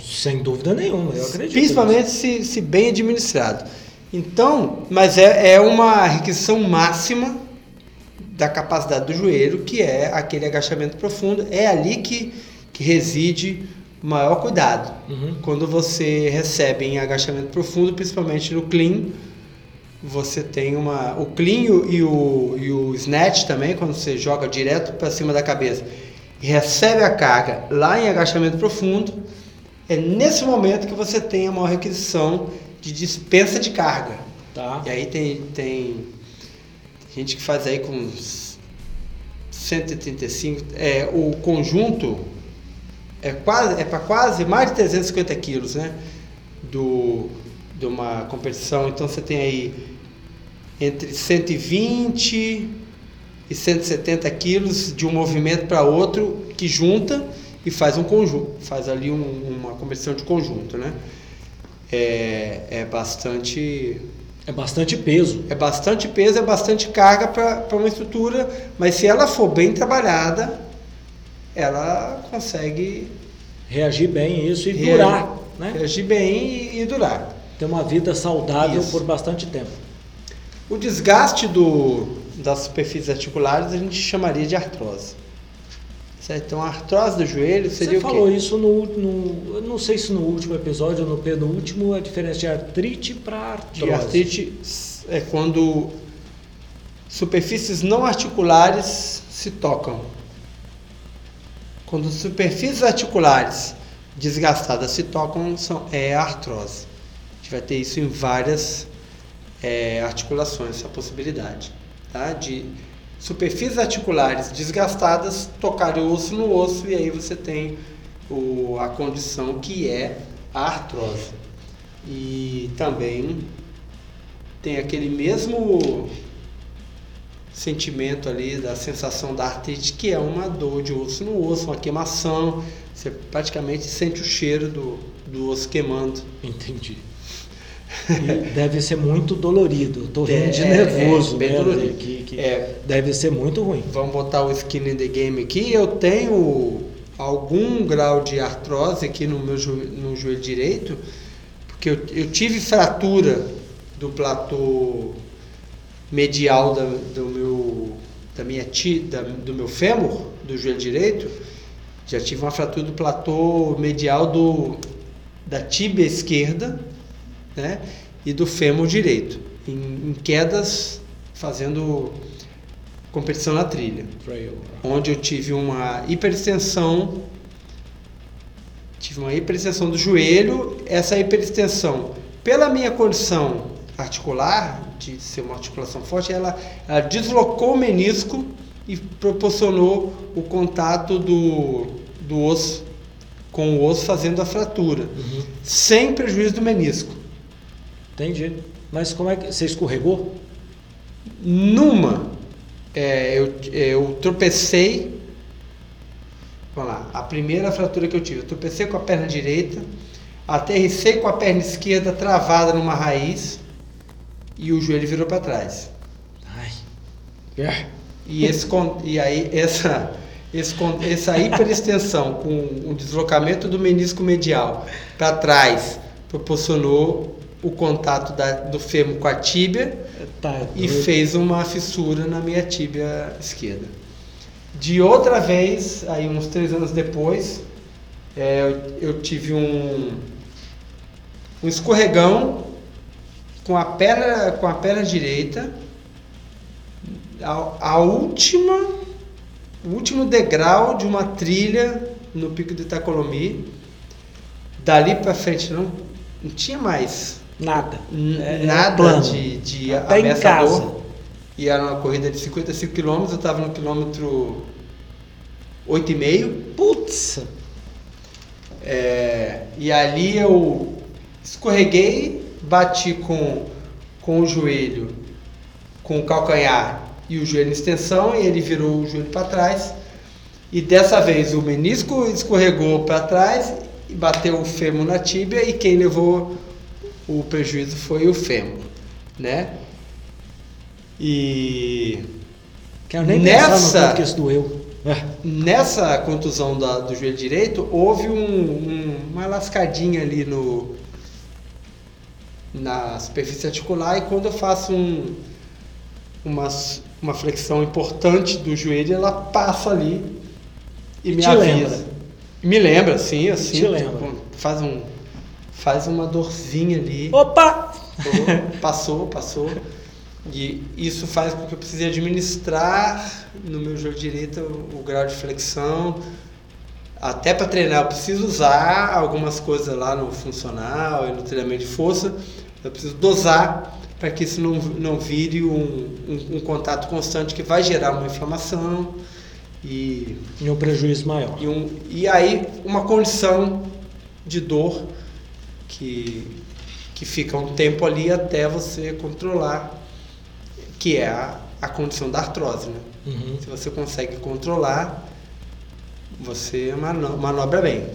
Sem dúvida nenhuma, eu acredito. Principalmente se, se bem administrado. Então, mas é, é uma requisição máxima da capacidade do joelho, que é aquele agachamento profundo. É ali que, que reside maior cuidado. Uhum. Quando você recebe em agachamento profundo, principalmente no clean, você tem uma. O clean e o, e o snatch também, quando você joga direto para cima da cabeça e recebe a carga lá em agachamento profundo, é nesse momento que você tem a maior requisição de dispensa de carga. Tá. E aí tem, tem gente que faz aí com uns 135. É, o conjunto é quase é para quase mais de 350 quilos, né? Do, de uma competição. Então você tem aí entre 120 e 170 quilos de um movimento para outro que junta e faz um conjunto, faz ali um, uma competição de conjunto, né? É, é bastante É bastante peso. é bastante peso, é bastante carga para uma estrutura, mas se ela for bem trabalhada, ela consegue Reagir bem isso e reagir- durar, né? reagir bem e, e durar. Ter uma vida saudável Isso. por bastante tempo. O desgaste do, das superfícies articulares a gente chamaria de artrose. Certo? Então, a artrose do joelho seria Você falou isso no, no. Não sei se no último episódio ou no penúltimo, a diferença de artrite para artrose. De artrite é quando superfícies não articulares se tocam. Quando superfícies articulares desgastadas se tocam, são, é artrose. A gente vai ter isso em várias é, articulações, essa possibilidade. Tá? De superfícies articulares desgastadas tocarem osso no osso e aí você tem o, a condição que é a artrose. E também tem aquele mesmo sentimento ali da sensação da artrite, que é uma dor de osso no osso, uma queimação. Você praticamente sente o cheiro do, do osso queimando. Entendi. E deve ser muito dolorido. Tô rindo de É, nervoso, é, bem né? dolorido. Que, que É. Deve ser muito ruim. Vamos botar o skin in the game aqui. Eu tenho algum grau de artrose aqui no meu joelho, no joelho direito, porque eu, eu tive fratura do platô medial da, do meu da minha ti, da, do meu fêmur, do joelho direito. Já tive uma fratura do platô medial do da tíbia esquerda, né? E do fêmur direito, em, em quedas fazendo competição na trilha onde eu tive uma hiperextensão, tive uma hiperextensão do joelho, essa hiperextensão, pela minha condição articular, de ser uma articulação forte, ela, ela deslocou o menisco e proporcionou o contato do, do osso com o osso fazendo a fratura, Uhum. sem prejuízo do menisco. Entendi. Mas como é que. Você escorregou? Numa, é, eu, eu tropecei. Vamos lá, a primeira fratura que eu tive, eu tropecei com a perna direita, aterrissei com a perna esquerda travada numa raiz e o joelho virou para trás. Ai. É. E, esse, e aí essa, esse, essa hiperextensão com o deslocamento do menisco medial para trás proporcionou o contato da- do fêmur com a tíbia Tá e fez uma fissura na minha tíbia esquerda. De outra vez, aí uns três anos depois, é, eu, eu tive um, um escorregão com a perna, com a perna direita, a, a última, o último degrau de uma trilha no pico do Itacolomi. Dali para frente não, não tinha mais Nada. É- é nada de, de Até em ameaçador. E era uma corrida de 55 km, eu estava no quilômetro 8,5. Putz! É, e ali eu escorreguei, bati com, com o joelho, com o calcanhar e o joelho em extensão, e ele virou o joelho para trás. E dessa vez o menisco escorregou para trás e bateu o fêmur na tíbia, e quem levou o prejuízo foi o fêmur, né? E Quero nem Nessa- que isso doeu. É. Nessa contusão da- do joelho direito, houve um- um- uma lascadinha ali no na superfície articular e quando eu faço um, uma, uma flexão importante do joelho, ela passa ali e, E me avisa. lembra? Me lembra, sim, assim. Faz um faz uma dorzinha ali. Opa! passou, passou. E isso faz com que eu precise administrar no meu jogo direito o, o grau de flexão. Até para treinar, eu preciso usar algumas coisas lá no funcional e no treinamento de força. Eu preciso dosar para que isso não, não vire um, um, um, contato constante que vai gerar uma inflamação e, e um prejuízo maior. E, um, e aí uma condição de dor que, que fica um tempo ali até você controlar, que é a, a condição da artrose. Né? Uhum. Se você consegue controlar, você manobra bem.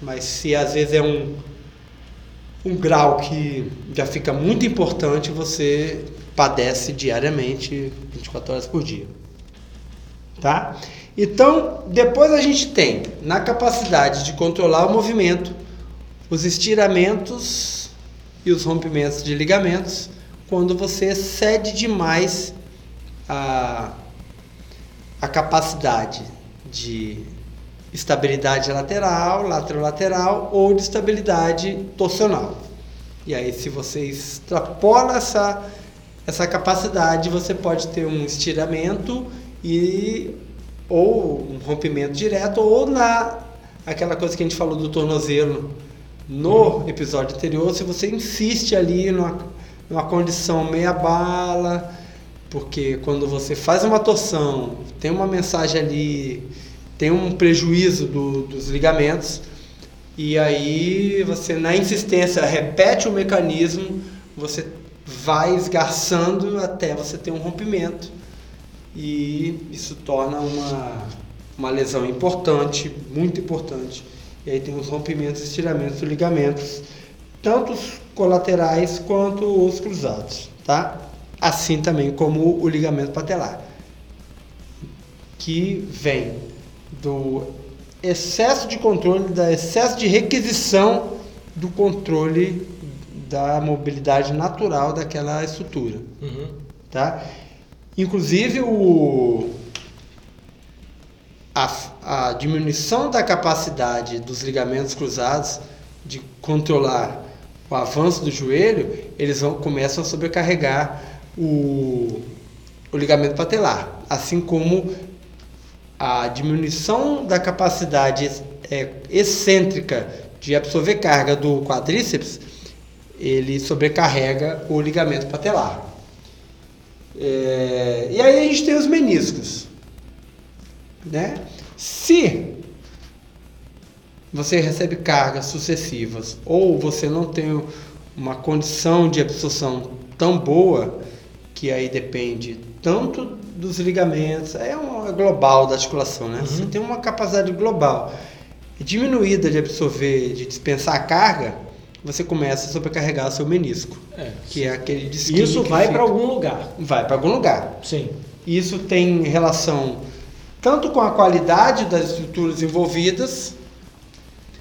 Mas se às vezes é um, um grau que já fica muito importante, você padece diariamente, 24 horas por dia. Tá? Então, depois a gente tem na capacidade de controlar o movimento, os estiramentos e os rompimentos de ligamentos, quando você excede demais a, a capacidade de estabilidade lateral, lateral-lateral ou de estabilidade torsional. E aí, se você extrapola essa, essa capacidade, você pode ter um estiramento e ou um rompimento direto ou na aquela coisa que a gente falou do tornozelo no episódio anterior, se você insiste ali numa, numa condição meia bala, porque quando você faz uma torção, tem uma mensagem ali tem um prejuízo do, dos ligamentos e aí você na insistência repete o mecanismo, você vai esgarçando até você ter um rompimento e isso torna uma, uma lesão importante, muito importante. E aí tem os rompimentos estiramentos dos ligamentos, tanto os colaterais quanto os cruzados, tá? Assim também como o ligamento patelar, que vem do excesso de controle, da excesso de requisição do controle da mobilidade natural daquela estrutura. Uhum. Tá? Inclusive o, a, a diminuição da capacidade dos ligamentos cruzados de controlar o avanço do joelho, eles vão, começam a sobrecarregar o, o ligamento patelar, assim como a diminuição da capacidade é, excêntrica de absorver carga do quadríceps, ele sobrecarrega o ligamento patelar. É, e aí a gente tem os meniscos. Né? Se você recebe cargas sucessivas ou você não tem uma condição de absorção tão boa, que aí depende tanto dos ligamentos, é um é global da articulação, né? Uhum. Você tem uma capacidade global diminuída de absorver, de dispensar a carga, você começa a sobrecarregar o seu menisco, é, que é aquele disquinho Isso vai para algum lugar. Vai para algum lugar. Sim. Isso tem relação tanto com a qualidade das estruturas envolvidas,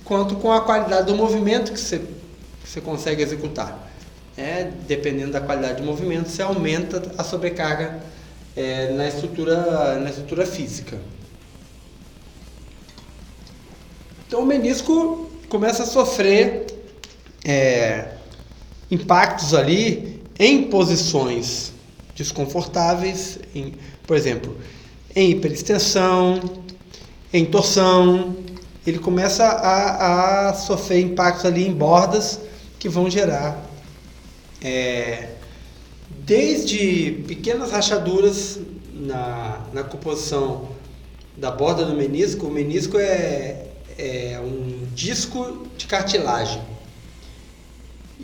quanto com a qualidade do movimento que você, que você consegue executar. É, dependendo da qualidade do movimento, você aumenta a sobrecarga é, na, estrutura, na estrutura física. Então o menisco começa a sofrer é, impactos ali em posições desconfortáveis, em, por exemplo, em hiperextensão, em torção, ele começa a, a sofrer impactos ali em bordas que vão gerar é, desde pequenas rachaduras na, na composição da borda do menisco. O menisco é, é um disco de cartilagem.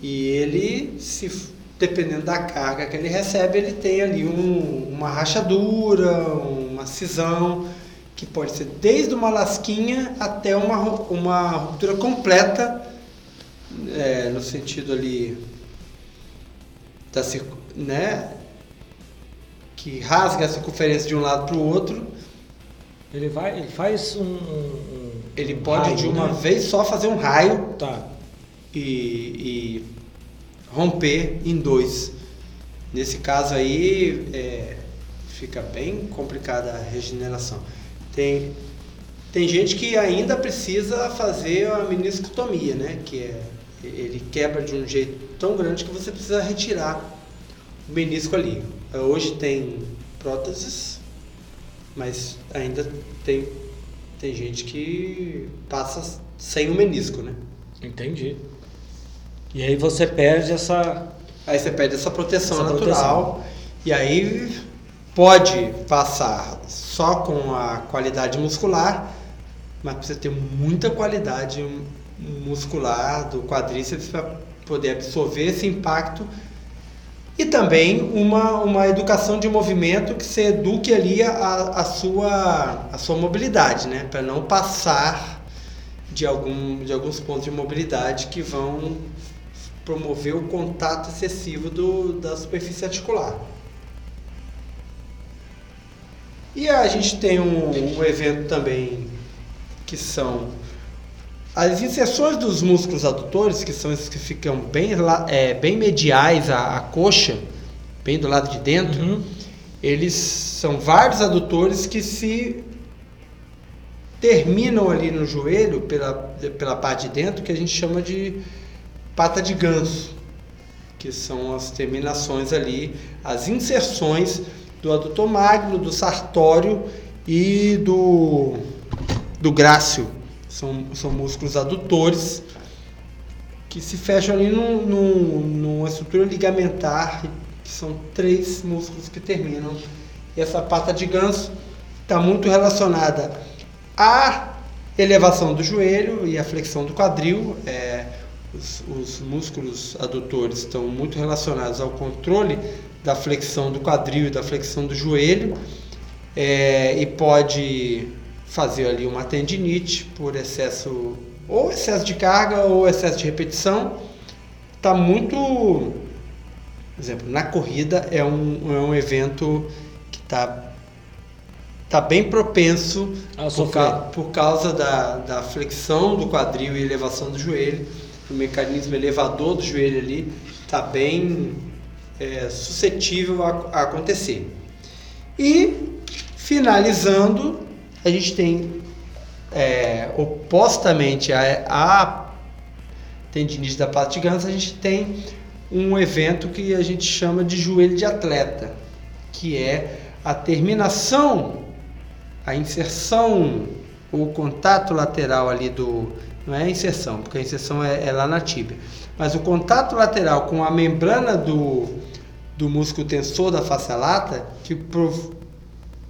E ele, se dependendo da carga que ele recebe, ele tem ali um, uma rachadura, uma cisão, que pode ser desde uma lasquinha até uma, uma ruptura completa, é, no sentido ali da, né, que rasga a circunferência de um lado para o outro. Ele vai, ele faz um, um ele pode raio, de uma né? vez só fazer um raio, tá. E, e romper em dois. Nesse caso aí é, fica bem complicada a regeneração. Tem tem gente que ainda precisa fazer a meniscotomia, né? Que é ele quebra de um jeito tão grande que você precisa retirar o menisco ali. Hoje tem próteses, mas ainda tem, tem gente que passa sem o menisco, né? Entendi. E aí você perde essa. Aí você perde essa proteção essa natural. Proteção. E aí pode passar só com a qualidade muscular, mas precisa ter muita qualidade muscular do quadríceps para poder absorver esse impacto e também uma, uma educação de movimento que você eduque ali a, a, sua, a sua mobilidade, né? Para não passar de, algum, de alguns pontos de mobilidade que vão promover o contato excessivo do, da superfície articular. E a gente tem um, um evento também que são as inserções dos músculos adutores, que são esses que ficam bem, é, bem mediais à, à, coxa, bem do lado de dentro, uhum. eles são vários adutores que se terminam ali no joelho, pela, pela parte de dentro, que a gente chama de pata de ganso, que são as terminações ali, as inserções do adutor magno, do sartório e do, do grácil são, são músculos adutores que se fecham ali num, num, numa estrutura ligamentar, que são três músculos que terminam. E essa pata de ganso está muito relacionada à elevação do joelho e à flexão do quadril. É, os, os, músculos adutores estão muito relacionados ao controle da flexão do quadril e da flexão do joelho. É, e pode fazer ali uma tendinite por excesso ou excesso de carga ou excesso de repetição. Está muito, por exemplo, na corrida é um, é um evento que está tá bem propenso por, ca, por, causa da, da flexão do quadril e elevação do joelho, o mecanismo elevador do joelho ali está bem é, suscetível a, a acontecer. E finalizando, a gente tem é, opostamente a tendinite da pata de ganso, a gente tem um evento que a gente chama de joelho de atleta, que é a terminação, a inserção, o contato lateral ali do. Não é a inserção, porque a inserção é, é lá na tíbia, mas o contato lateral com a membrana do, do músculo tensor da face lata que pro,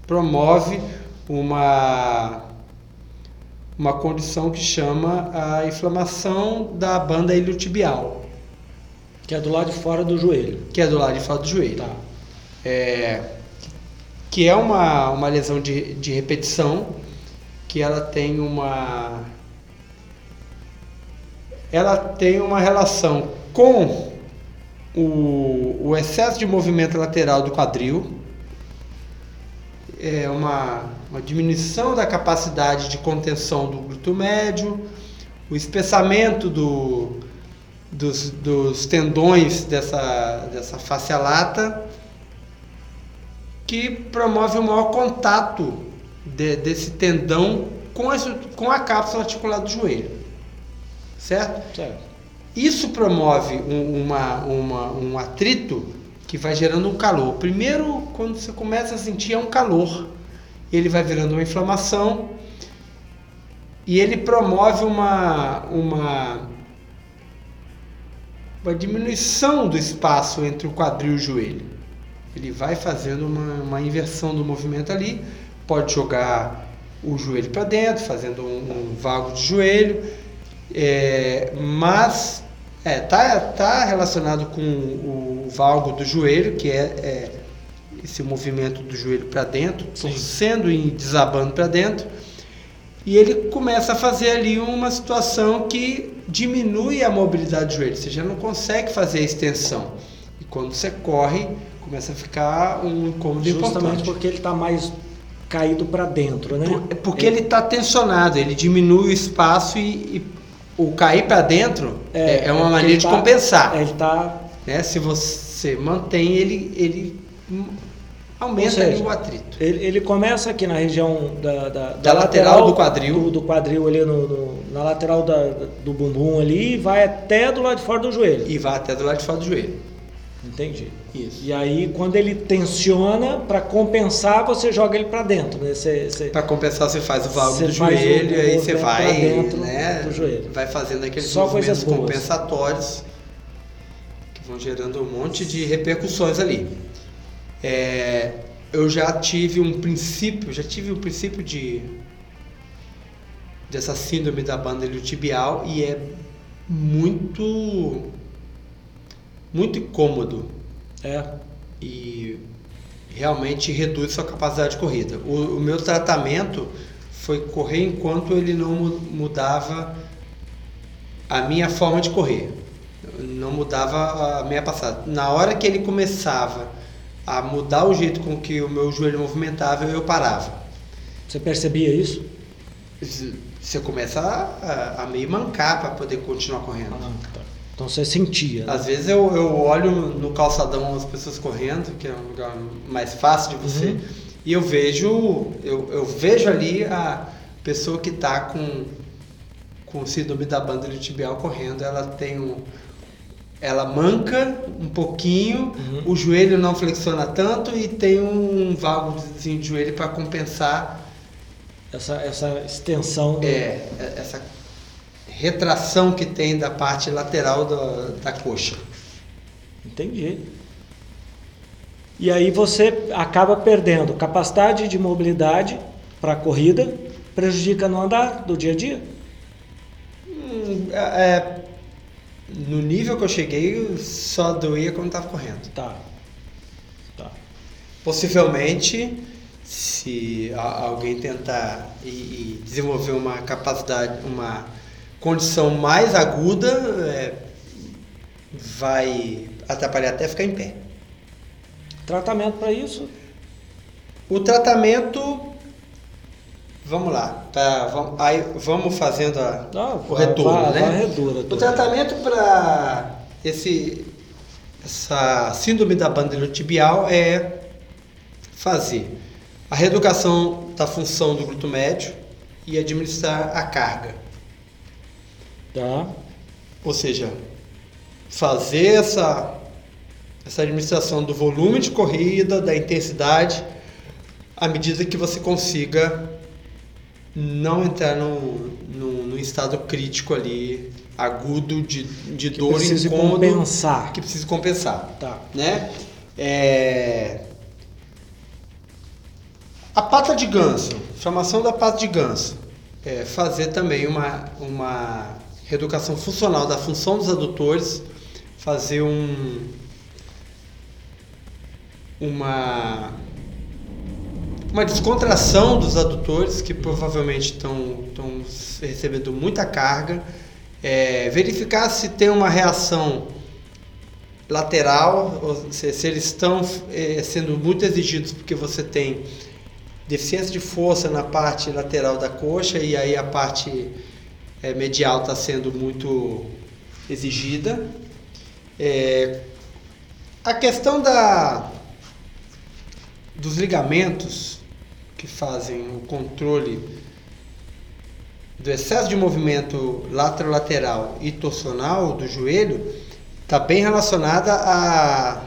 promove uma, uma condição que chama a inflamação da banda iliotibial. Que é do lado de fora do joelho. Que é do lado de fora do joelho. Tá. É, que é uma, uma lesão de, de repetição, que ela tem uma. Ela tem uma relação com o, o excesso de movimento lateral do quadril, é uma, uma diminuição da capacidade de contenção do glúteo médio, o espessamento do, dos, dos tendões dessa, dessa face lata, que promove o maior contato de, desse tendão com a, com a cápsula articular do joelho. Certo? certo. Isso promove um, uma, uma, um atrito que vai gerando um calor. Primeiro, quando você começa a sentir, é um calor. Ele vai virando uma inflamação e ele promove uma, uma, uma diminuição do espaço entre o quadril e o joelho. Ele vai fazendo uma, uma inversão do movimento ali, pode jogar o joelho para dentro, fazendo um, um vago de joelho, é, mas é, tá, tá relacionado com o valgo do joelho, que é, é esse movimento do joelho para dentro, torcendo e desabando para dentro. E ele começa a fazer ali uma situação que diminui a mobilidade do joelho. Você já não consegue fazer a extensão. E quando você corre, começa a ficar um incômodo Justamente importante. porque ele está mais caído para dentro, né? porque ele está tensionado, ele diminui o espaço e, e o cair para dentro é, é uma é maneira de tá, compensar. Ele tá... né? Se você mantém ele, ele aumenta seja, o atrito. Ele, ele começa aqui na região da, da, Da lateral do quadril. Do, do quadril ali no, no- na lateral da- do bumbum ali e vai até do lado de fora do joelho. E vai até do lado de fora do joelho. Entendi. Isso. E aí, quando ele tensiona, para compensar, você joga ele para dentro, né? Para compensar, você faz o valgo do joelho, e aí você vai, dentro né, do joelho. vai fazendo aqueles Só movimentos compensatórios que vão gerando um monte de repercussões ali. É, eu já tive um princípio, já tive um princípio de dessa síndrome da banda iliotibial e é muito muito incômodo É. e realmente reduz sua capacidade de corrida. O, o meu tratamento foi correr enquanto ele não mu- mudava a minha forma de correr, não mudava a minha passada. Na hora que ele começava a mudar o jeito com que o meu joelho movimentava, eu parava. Você percebia isso? Você começa a, a meio mancar para poder continuar correndo. Ah, tá. Então você sentia. né? Às vezes eu, eu olho no calçadão as pessoas correndo, que é um lugar mais fácil de você, Uhum. e eu vejo, eu, eu vejo ali a pessoa que está com, com síndrome da banda tibial correndo, ela tem um. Ela manca um pouquinho, Uhum. o joelho não flexiona tanto e tem um válvulozinho de joelho para compensar Essa, essa extensão. do- é, essa retração que tem da parte lateral da, da coxa. Entendi. E aí você acaba perdendo capacidade de mobilidade para a corrida, prejudica no andar do dia a dia. Hum, é, é, no nível que eu cheguei, só doía quando estava correndo. Tá. Tá. Possivelmente, se alguém tentar e, e desenvolver uma capacidade, uma condição mais aguda, é, vai atrapalhar até ficar em pé. Tratamento para isso? O tratamento, vamos lá, tá, vamos, aí vamos fazendo a, Ah, o retorno, vai- né? vai redura, o tratamento para esse essa síndrome da banda tibial é fazer a reeducação da função do glúteo médio e administrar a carga. Tá. Ou seja, fazer essa, essa administração do volume de corrida, da intensidade, à medida que você consiga não entrar no, no, no estado crítico ali, agudo de, de Que dor e incômodo. compensar. Que precisa compensar. Tá. Né? É, A pata de ganso, inflamação da pata de ganso. É, fazer também uma, uma reeducação funcional da função dos adutores, fazer um uma uma descontração dos adutores que provavelmente estão recebendo muita carga, É, verificar se tem uma reação lateral, se, se eles estão eh, sendo muito exigidos porque você tem deficiência de força na parte lateral da coxa e aí a parte eh, medial está sendo muito exigida. É, a questão da, dos ligamentos que fazem o controle do excesso de movimento laterolateral e torsional do joelho está bem relacionada à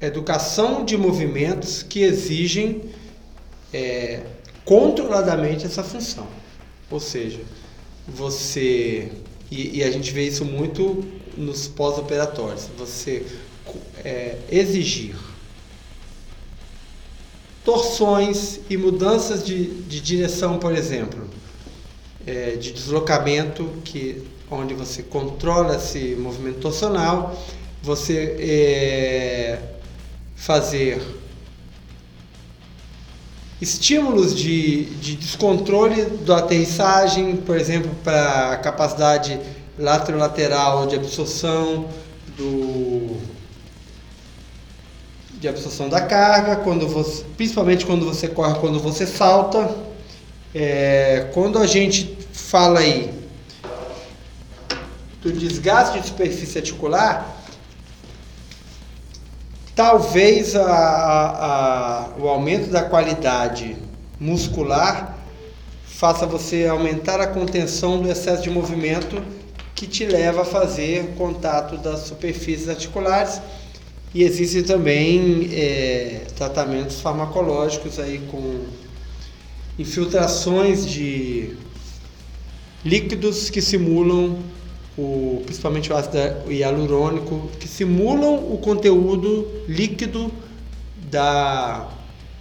educação de movimentos que exigem é, controladamente essa função. Ou seja, você. E, e a gente vê isso muito nos pós-operatórios. Você é, exigir torções e mudanças de, de direção, por exemplo, é, de deslocamento, que, onde você controla esse movimento torsional, você é, fazer estímulos de, de descontrole da aterrissagem, por exemplo, para a capacidade laterolateral de absorção do de absorção da carga, quando você, principalmente quando você corre, quando você salta. É, quando a gente fala aí do desgaste de superfície articular, talvez a, a, a, o aumento da qualidade muscular faça você aumentar a contenção do excesso de movimento que te leva a fazer contato das superfícies articulares. E existem também é, tratamentos farmacológicos aí com infiltrações de líquidos que simulam o, principalmente o ácido hialurônico, que simulam o conteúdo líquido da,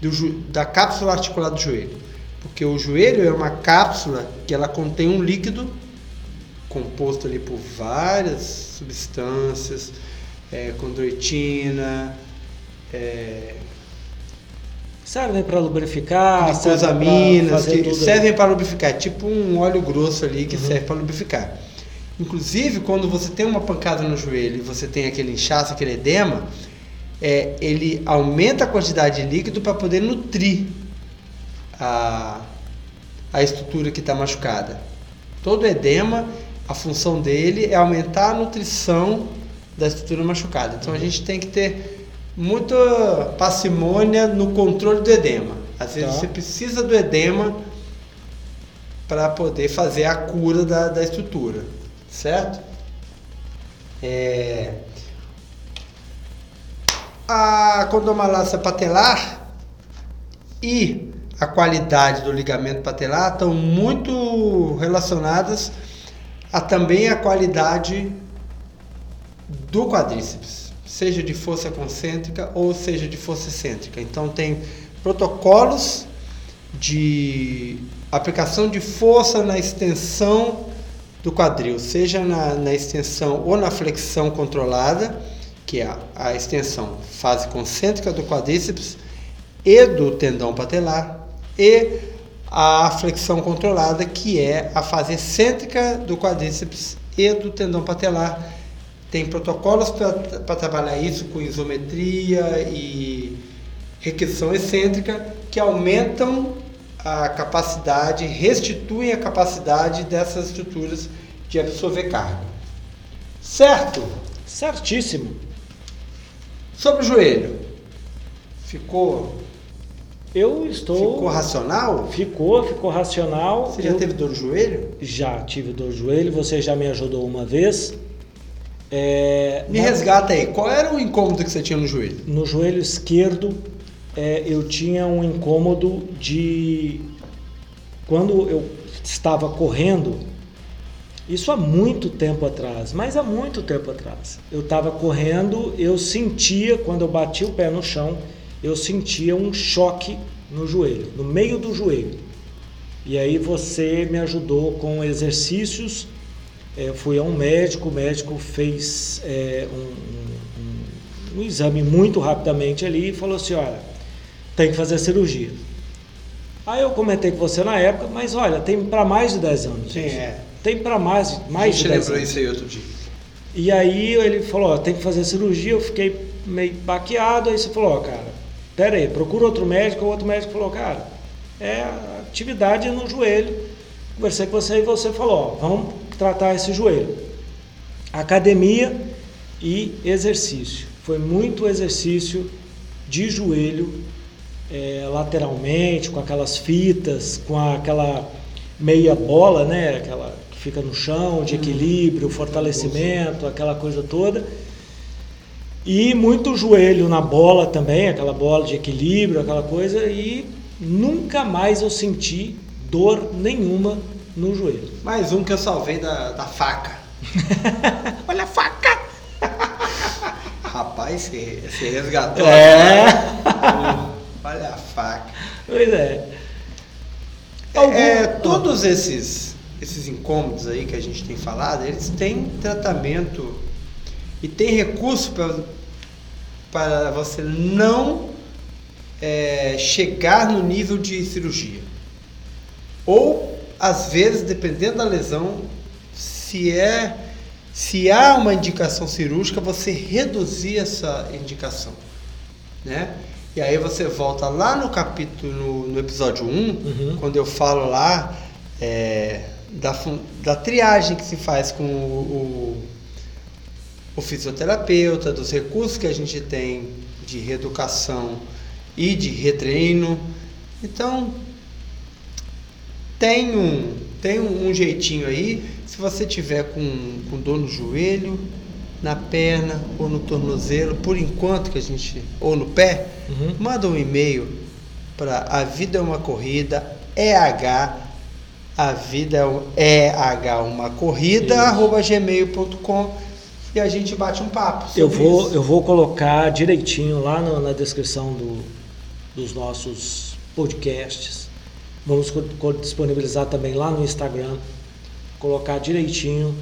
do, da cápsula articular do joelho. Porque o joelho é uma cápsula que ela contém um líquido composto ali por várias substâncias, é, condroitina, é, servem para lubrificar, glicosaminas, que servem para lubrificar, tipo um óleo grosso ali que uhum. serve para lubrificar. Inclusive, quando você tem uma pancada no joelho e você tem aquele inchaço, aquele edema, é, ele aumenta a quantidade de líquido para poder nutrir a, a estrutura que está machucada. Todo edema, a função dele é aumentar a nutrição da estrutura machucada. Então a gente tem que ter muita parcimônia no controle do edema. Às vezes tá. você precisa do edema para poder fazer a cura da, da estrutura, certo? É... A condomalácia patelar e a qualidade do ligamento patelar estão muito relacionadas a também a qualidade do quadríceps, seja de força concêntrica ou seja de força excêntrica. Então tem protocolos de aplicação de força na extensão do quadril, seja na, na extensão ou na flexão controlada, que é a, a extensão fase concêntrica do quadríceps e do tendão patelar, e a flexão controlada, que é a fase excêntrica do quadríceps e do tendão patelar. Tem protocolos para trabalhar isso com isometria e requisição excêntrica que aumentam a capacidade, restituem a capacidade dessas estruturas de absorver carga. Certo? Certíssimo. Sobre o joelho. Ficou eu estou. Ficou racional? Ficou, ficou racional. Você já eu... teve dor no joelho? Já tive dor no joelho, você já me ajudou uma vez. É... Me resgata aí, qual era o incômodo que você tinha no joelho? No joelho esquerdo, é, eu tinha um incômodo de. Quando eu estava correndo, isso há muito tempo atrás, mas há muito tempo atrás. Eu estava correndo, eu sentia, quando eu bati o pé no chão, eu sentia um choque no joelho, no meio do joelho. E aí você me ajudou com exercícios. É, fui a um médico, o médico fez é, um, um, um, exame muito rapidamente ali e falou assim: olha, tem que fazer cirurgia. Aí eu comentei com você na época, mas olha, tem para mais de 10 anos. Sim, é. Tem para mais, mais de 10 anos. lembrou isso aí outro dia. E aí ele falou: ó, tem que fazer cirurgia. Eu fiquei meio baqueado. Aí você falou: ó, cara, Pera aí, procura outro médico. O outro médico falou, cara, é atividade no joelho. Conversei com você e você falou, ó, vamos tratar esse joelho. Academia e exercício. Foi muito exercício de joelho, é, lateralmente, com aquelas fitas, com aquela meia bola, né? Aquela que fica no chão, de uhum. equilíbrio, fortalecimento, aquela coisa toda. E muito joelho na bola também, aquela bola de equilíbrio, aquela coisa, e nunca mais eu senti dor nenhuma no joelho. Mais um que eu salvei da, da faca. Olha a faca! Rapaz, você resgatou. É. Olha a faca. Pois é. é Algum... é todos esses, esses incômodos aí que a gente tem falado, eles têm tratamento e tem recurso para você não é, chegar no nível de cirurgia. Ou, às vezes, dependendo da lesão, se é se há uma indicação cirúrgica, você reduzir essa indicação, né? E aí você volta lá no capítulo, no, no episódio 1, uhum. quando eu falo lá é, da, da triagem que se faz com o, o o fisioterapeuta, dos recursos que a gente tem de reeducação e de retreino. Então, tem um, tem um, um jeitinho aí. Se você tiver com, com dor no joelho, na perna ou no tornozelo, por enquanto que a gente. ou no pé, Uhum. manda um e-mail para a vida é uma corrida, EH, a vida é EH uma corrida, Isso. arroba gmail.com e a gente bate um papo. Eu vou, isso. eu vou colocar direitinho lá no- na descrição do- dos nossos podcasts. Vamos disponibilizar também lá no Instagram. Colocar direitinho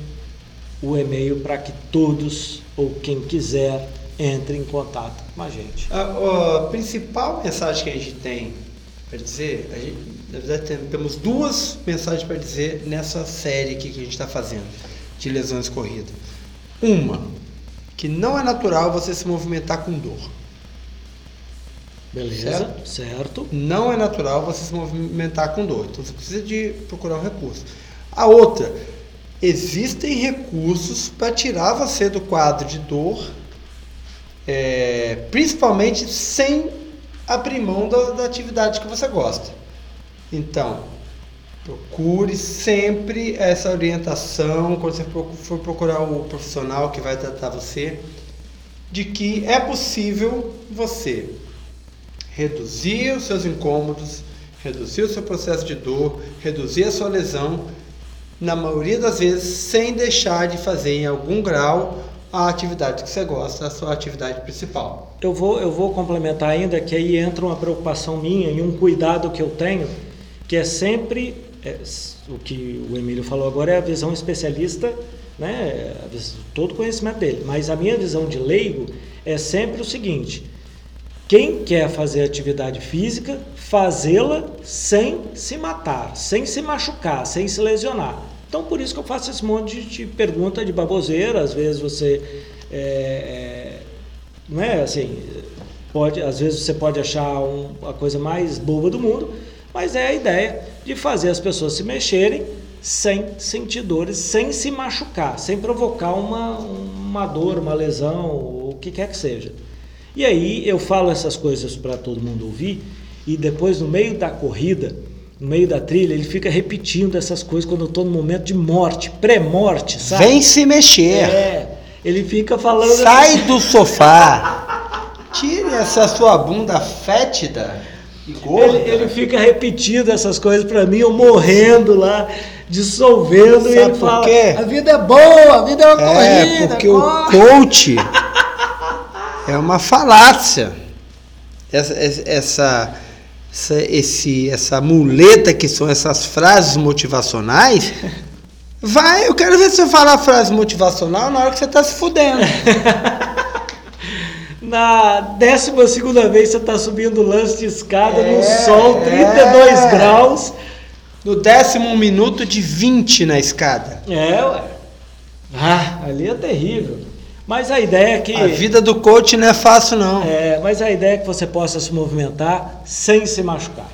o e-mail para que todos ou quem quiser entre em contato com a gente. A, a principal mensagem que a gente tem para dizer, a gente, na verdade tem- temos duas mensagens para dizer nessa série que a gente está fazendo de lesões corridas. Uma, que não é natural você se movimentar com dor. Beleza? Certo. certo. Não é natural você se movimentar com dor. Então você precisa de procurar um recurso. A outra, existem recursos para tirar você do quadro de dor, é, principalmente sem abrir mão da, da atividade que você gosta. Então, procure sempre essa orientação quando você for procurar o profissional que vai tratar você, de que é possível você reduzir os seus incômodos, reduzir o seu processo de dor, reduzir a sua lesão, na maioria das vezes sem deixar de fazer em algum grau a atividade que você gosta, a sua atividade principal. Eu vou, eu vou complementar ainda que aí entra uma preocupação minha e um cuidado que eu tenho, que é sempre é, o que o Emílio falou agora é a visão especialista, né? todo o conhecimento dele. Mas a minha visão de leigo é sempre o seguinte: quem quer fazer atividade física, fazê-la sem se matar, sem se machucar, sem se lesionar. Então, por isso que eu faço esse monte de pergunta de baboseira. Às vezes você, é, é, não é assim, pode, às vezes você pode achar um- a coisa mais boba do mundo, mas é a ideia de fazer as pessoas se mexerem sem sentir dores, sem se machucar, sem provocar uma, uma dor, uma lesão, ou o que quer que seja. E aí eu falo essas coisas para todo mundo ouvir e depois no meio da corrida, no meio da trilha, ele fica repetindo essas coisas quando eu estou no momento de morte, pré-morte, sabe? Vem se mexer. É, ele fica falando Sai do sofá. Tire essa sua bunda fétida e gorda. Ele, ele fica repetindo essas coisas para mim, eu morrendo lá, dissolvendo, e Sabe ele por fala: quê? A vida é boa, a vida é uma É, corrida. porque corre." o coach é uma falácia. Essa, essa, essa, esse, essa muleta que são essas frases motivacionais. Vai, eu quero ver você falar frase motivacional na hora que você está se fudendo. Na décima segunda vez você está subindo lance de escada É, no sol, 32 é. graus. No décimo minuto de 20 na escada. É, ué. Ah, ali é terrível. Mas a ideia é que. A vida do coach não é fácil, não. É, mas a ideia é que você possa se movimentar sem se machucar.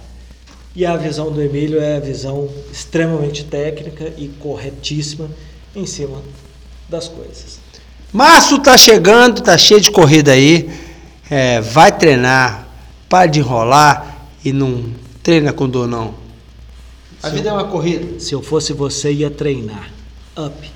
E a visão do Emílio é a visão extremamente técnica e corretíssima em cima das coisas. Março tá chegando, tá cheio de corrida aí. É, vai treinar, para de enrolar e não treina com dor não. A Sim. vida é uma corrida. Se eu fosse você, ia treinar. Up.